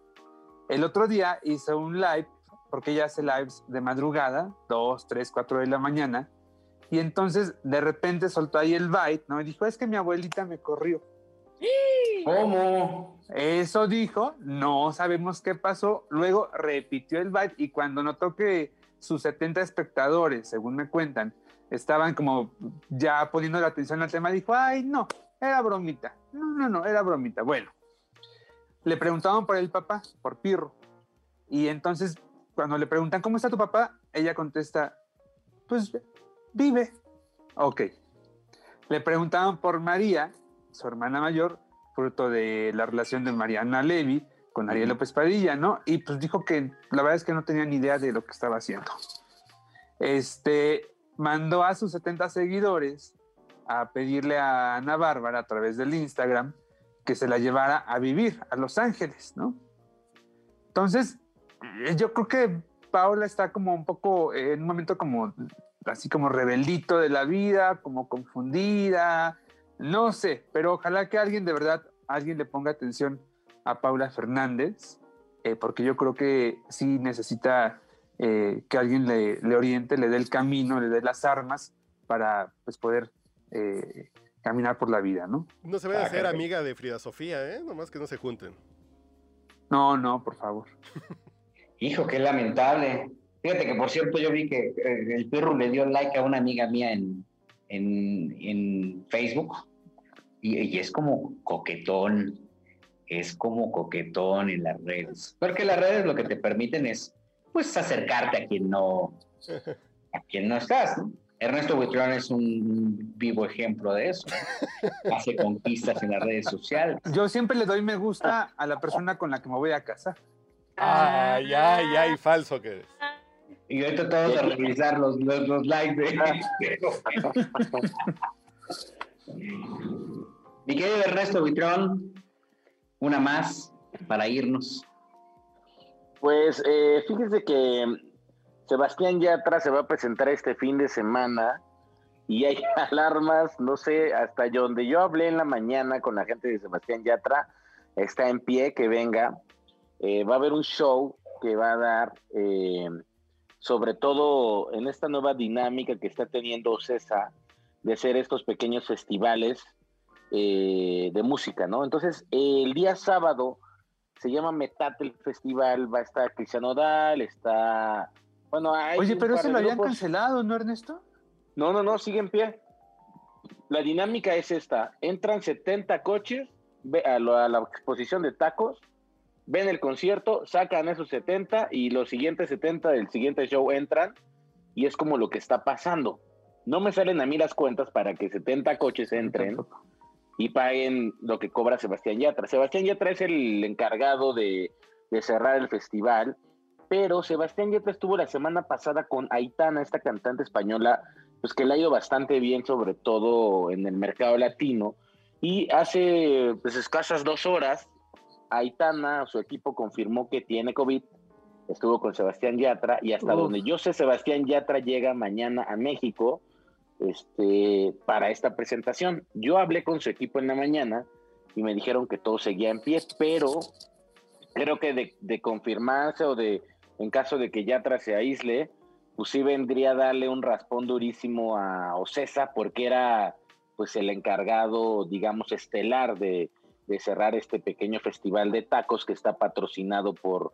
El otro día hizo un live, porque ella hace lives de madrugada, 2, 3, 4 de la mañana, y entonces de repente soltó ahí el byte, ¿no? Y dijo, es que mi abuelita me corrió. ¿Cómo? Eso dijo, no sabemos qué pasó. Luego repitió el byte y cuando notó que sus 70 espectadores, según me cuentan, estaban como ya poniendo la atención al tema, dijo, ay, no, era bromita. No, no, no, era bromita. Bueno, le preguntaban por el papá, por Pirro. Y entonces, cuando le preguntan, ¿cómo está tu papá? Ella contesta, pues vive. Ok. Le preguntaban por María, su hermana mayor, fruto de la relación de Mariana Levy con Ariel López Padilla, ¿no? Y pues dijo que la verdad es que no tenía ni idea de lo que estaba haciendo. Este, mandó a sus 70 seguidores a pedirle a Ana Bárbara a través del Instagram que se la llevara a vivir a Los Ángeles, ¿no? Entonces, eh, yo creo que Paula está como un poco en un momento como así como rebeldito de la vida, como confundida, no sé, pero ojalá que alguien de verdad, alguien le ponga atención a Paula Fernández, eh, porque yo creo que sí necesita eh, que alguien le, oriente, le dé el camino, le dé las armas para pues, poder eh, caminar por la vida, ¿no? No se vaya a ser amiga de Frida Sofía, ¿eh? Nomás que no se junten. No, no, por favor. Hijo, qué lamentable. Fíjate que, por cierto, yo vi que eh, el perro le dio like a una amiga mía en, en, Facebook y, y, es como coquetón, es como coquetón en las redes. Porque las redes lo que te permiten es pues acercarte a quien no, a quien no estás. Ernesto Buitrón es un vivo ejemplo de eso. Hace conquistas en las redes sociales. Yo siempre le doy me gusta a la persona con la que me voy a casar. Ay, ay, ay, falso que eres. Y ahorita todos a revisar los, los, los likes de... Mi querido Ernesto Buitrón, una más para irnos. Pues eh, fíjese que Sebastián Yatra se va a presentar este fin de semana y hay alarmas, no sé, hasta donde yo hablé en la mañana con la gente de Sebastián Yatra, está en pie que venga. Eh, va a haber un show que va a dar, eh, sobre todo en esta nueva dinámica que está teniendo César, de hacer estos pequeños festivales eh, de música, ¿no? Entonces, el día sábado se llama Metate el festival, va a estar Cristian Odal, está... Bueno, hay Oye, pero ese lo habían grupos. cancelado, ¿no, Ernesto? No, no, no, sigue en pie. La dinámica es esta. Entran 70 coches a, lo- a la exposición de tacos, ven el concierto, sacan esos 70 y los siguientes 70 del siguiente show entran y es como lo que está pasando. No me salen a mí las cuentas para que 70 coches entren y paguen lo que cobra Sebastián Yatra. Sebastián Yatra es el encargado de, de cerrar el festival, pero Sebastián Yatra estuvo la semana pasada con Aitana, esta cantante española, pues que le ha ido bastante bien, sobre todo en el mercado latino. Y hace pues escasas dos horas, Aitana, su equipo confirmó que tiene COVID, estuvo con Sebastián Yatra y hasta Uf. donde yo sé, Sebastián Yatra llega mañana a México este, para esta presentación. Yo hablé con su equipo en la mañana y me dijeron que todo seguía en pie, pero creo que de, confirmarse o de, en caso de que Yatra se aísle, pues sí vendría a darle un raspón durísimo a Ocesa porque era pues el encargado, digamos, estelar de, cerrar este pequeño festival de tacos que está patrocinado por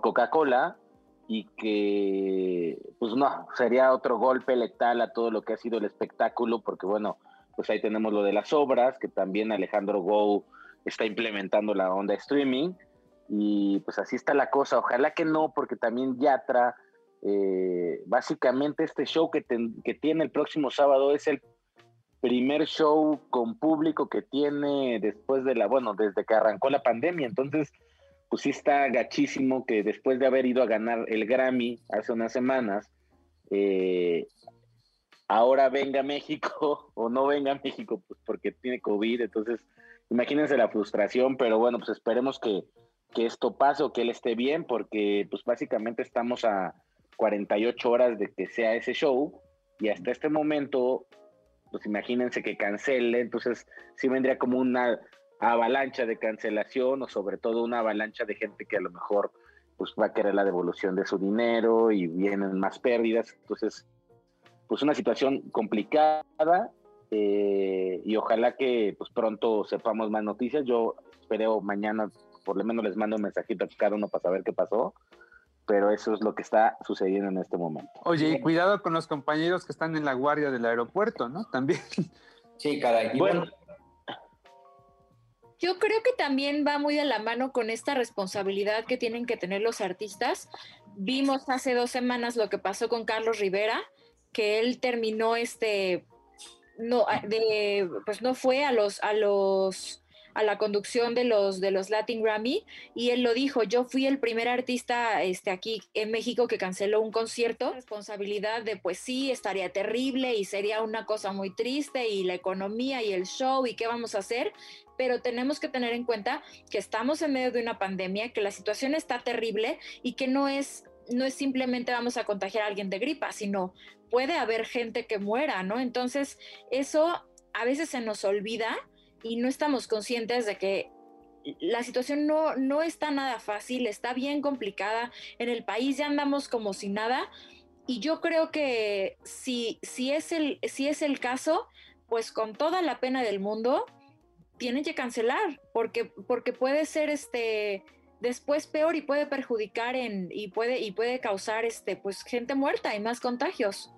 Coca-Cola y que, pues no, sería otro golpe letal a todo lo que ha sido el espectáculo, porque bueno, pues ahí tenemos lo de las obras, que también Alejandro Go está implementando la onda streaming, y pues así está la cosa, ojalá que no, porque también Yatra, eh, básicamente este show que, que tiene el próximo sábado es el primer show con público que tiene después de la, bueno, desde que arrancó la pandemia, entonces pues sí está gachísimo que después de haber ido a ganar el Grammy hace unas semanas, eh, ahora venga a México o no venga a México pues porque tiene COVID, entonces imagínense la frustración, pero bueno, pues esperemos que, que esto pase o que él esté bien, porque pues básicamente estamos a 48 horas de que sea ese show y hasta este momento, pues imagínense que cancele, entonces sí vendría como una avalancha de cancelación o sobre todo una avalancha de gente que a lo mejor pues va a querer la devolución de su dinero y vienen más pérdidas, entonces pues una situación complicada eh, y ojalá que pues pronto sepamos más noticias, yo espero mañana por lo menos les mando un mensajito a cada uno para saber qué pasó, pero eso es lo que está sucediendo en este momento. Oye, y cuidado con los compañeros que están en la guardia del aeropuerto, ¿no? También. Sí, caray. Y Bueno, bueno, Yo creo que también va muy de la mano con esta responsabilidad que tienen que tener los artistas. Vimos hace dos semanas lo que pasó con Carlos Rivera, que él terminó este, no, de, pues no fue a los, a los, a la conducción de los, de los Latin Grammy y él lo dijo, yo fui el primer artista este, aquí en México que canceló un concierto. Responsabilidad de, pues sí, estaría terrible y sería una cosa muy triste y la economía y el show y qué vamos a hacer, pero tenemos que tener en cuenta que estamos en medio de una pandemia, que la situación está terrible y que no es no es simplemente vamos a contagiar a alguien de gripa, sino puede haber gente que muera, ¿no? Entonces, eso a veces se nos olvida y no estamos conscientes de que la situación no, no está nada fácil, está bien complicada. En el país ya andamos como si nada. Y yo creo que si, si, es, el, si es el caso, pues con toda la pena del mundo, tienen que cancelar, porque, porque puede ser este después peor y puede perjudicar en, y puede, y puede causar este, pues gente muerta y más contagios.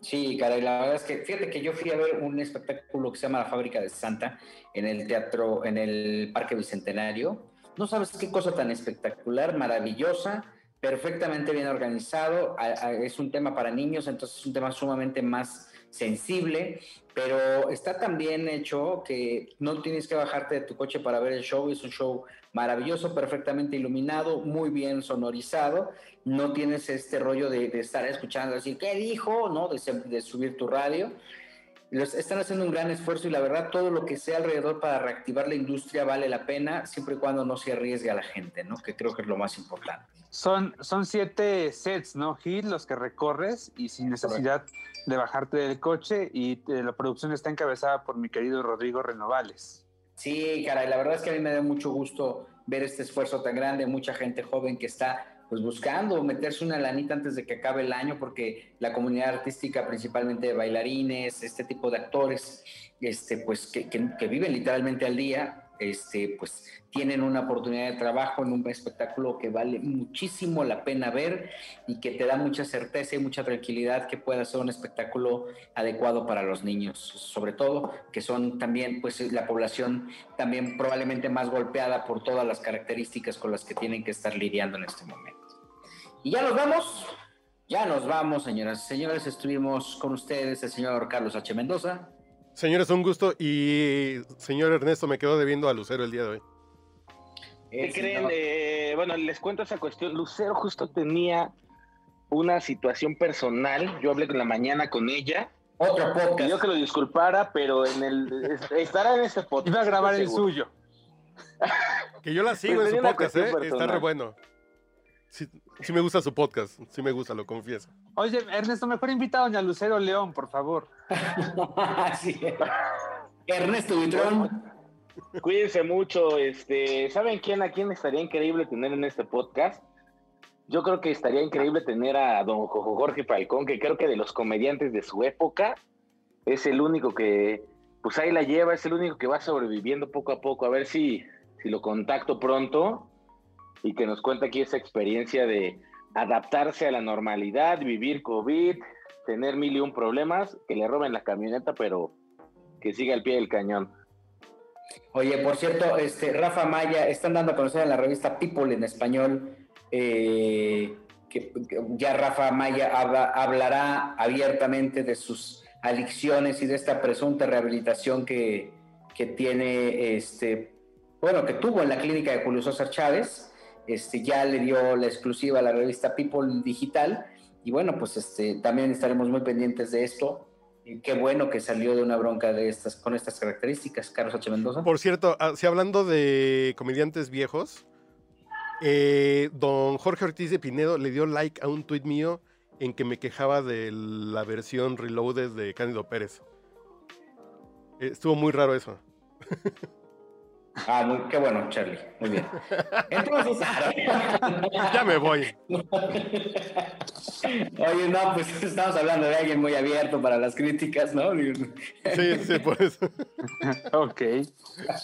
Sí, caray, la verdad es que fíjate que yo fui a ver un espectáculo que se llama La Fábrica de Santa en el teatro, en el Parque Bicentenario. No sabes qué cosa tan espectacular, maravillosa, perfectamente bien organizado. Es un tema para niños, entonces es un tema sumamente más sensible, pero está tan bien hecho que no tienes que bajarte de tu coche para ver el show, es un show maravilloso, perfectamente iluminado, muy bien sonorizado, no tienes este rollo de, estar escuchando, decir, ¿qué dijo? ¿No? De, de subir tu radio los, están haciendo un gran esfuerzo y la verdad todo lo que sea alrededor para reactivar la industria vale la pena siempre y cuando no se arriesgue a la gente, ¿no? Que creo que es lo más importante. Son, son siete sets, ¿no? Hit los que recorres y sin necesidad de bajarte del coche y eh, la producción está encabezada por mi querido Rodrigo Renovales. Sí, caray, la verdad es que a mí me da mucho gusto ver este esfuerzo tan grande, mucha gente joven que está pues buscando meterse una lanita antes de que acabe el año, porque la comunidad artística, principalmente de bailarines, este tipo de actores, este, pues que, que, viven literalmente al día, este, pues tienen una oportunidad de trabajo en un espectáculo que vale muchísimo la pena ver y que te da mucha certeza y mucha tranquilidad que pueda ser un espectáculo adecuado para los niños, sobre todo que son también, pues la población también probablemente más golpeada por todas las características con las que tienen que estar lidiando en este momento. Y ya nos vamos, ya nos vamos, señoras y señores. Estuvimos con ustedes el señor Carlos H. Mendoza. Señores, un gusto. Y señor Ernesto, me quedo debiendo a Lucero el día de hoy. ¿Qué creen? Eh, bueno, les cuento esa cuestión. Lucero justo tenía una situación personal. Yo hablé con la mañana con ella. Otro podcast. Yo que lo disculpara, pero en el estará en este podcast. Iba a grabar el suyo. que yo la sigo pues en su podcast, ¿eh? Está re bueno. Sí, me gusta su podcast, sí me gusta, lo confieso. Oye, Ernesto, mejor invita a doña Lucero León, por favor. Ernesto Vitrón. Cuídense mucho. Este, ¿Saben quién a quién estaría increíble tener en este podcast? Yo creo que estaría increíble tener a don Jorge Falcón, que creo que de los comediantes de su época es el único que, pues ahí la lleva, es el único que va sobreviviendo poco a poco. A ver si, si lo contacto pronto y que nos cuenta aquí esa experiencia de adaptarse a la normalidad, vivir COVID, tener mil y un problemas, que le roben la camioneta, pero que siga al pie del cañón. Oye, por cierto, este Rafa Maya, están dando a conocer en la revista People en español eh, que, ya Rafa Maya hablará abiertamente de sus adicciones y de esta presunta rehabilitación que, que tiene, este, bueno, que tuvo en la clínica de Julio César Chávez este, ya le dio la exclusiva a la revista People Digital. Y bueno, pues este, también estaremos muy pendientes de esto. Qué bueno que salió de una bronca de estas, con estas características, Carlos H. Mendoza. Por cierto, ah, si hablando de comediantes viejos, eh, don Jorge Ortiz de Pinedo le dio like a un tuit mío en que me quejaba de la versión reloaded de Cándido Pérez. Estuvo muy raro eso. Ah, muy, qué bueno, Charlie. Muy bien. Entonces. ya me voy. Oye, no, pues estamos hablando de alguien muy abierto para las críticas, ¿no? Sí, sí, por eso. ok.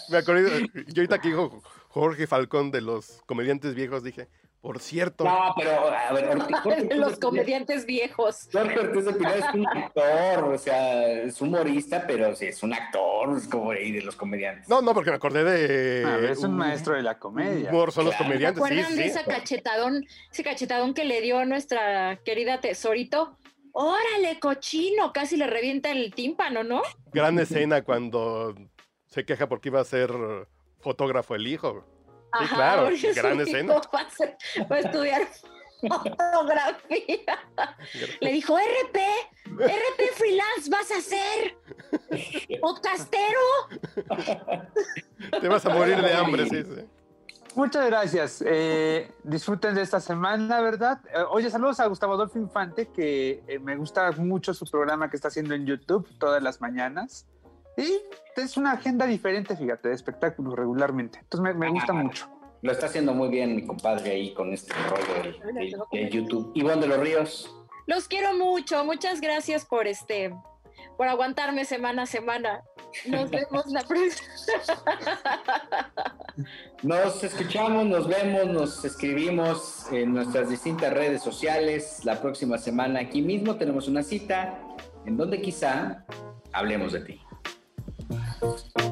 Me acordé, yo ahorita que dijo Jorge Falcón de los comediantes viejos, dije, por cierto. No, pero a ver, los comediantes viejos. Jorge Ortiz de Pinedo es un actor, o sea, es humorista, pero sí, es un actor, es como de los comediantes. No, no, porque me acordé de. Ah, es un maestro de la comedia. son los comediantes. ¿Se acuerdan de ese cachetadón, ese cachetadón que le dio nuestra querida tesorito? ¡Órale, cochino! Casi le revienta el tímpano, ¿no? Gran escena cuando se queja porque iba a ser fotógrafo el hijo. Sí, claro, gran escena. Va a, estudiar fotografía. Le dijo, RP, RP freelance vas a ser. Podcastero. Te vas a morir de hambre, sí, sí. Muchas gracias. Eh, disfruten de esta semana, ¿verdad? Eh, oye, saludos a Gustavo Adolfo Infante, que eh, me gusta mucho su programa que está haciendo en YouTube todas las mañanas. Y es una agenda diferente, fíjate, de espectáculos regularmente. Entonces me, gusta mucho. Lo está haciendo muy bien mi compadre ahí con este rollo de, YouTube. Iván de los Ríos. Los quiero mucho. Muchas gracias por este por aguantarme semana a semana. Nos vemos la próxima. Nos escuchamos, nos vemos, nos escribimos en nuestras distintas redes sociales. La próxima semana aquí mismo tenemos una cita en donde quizá hablemos de ti. Thank you.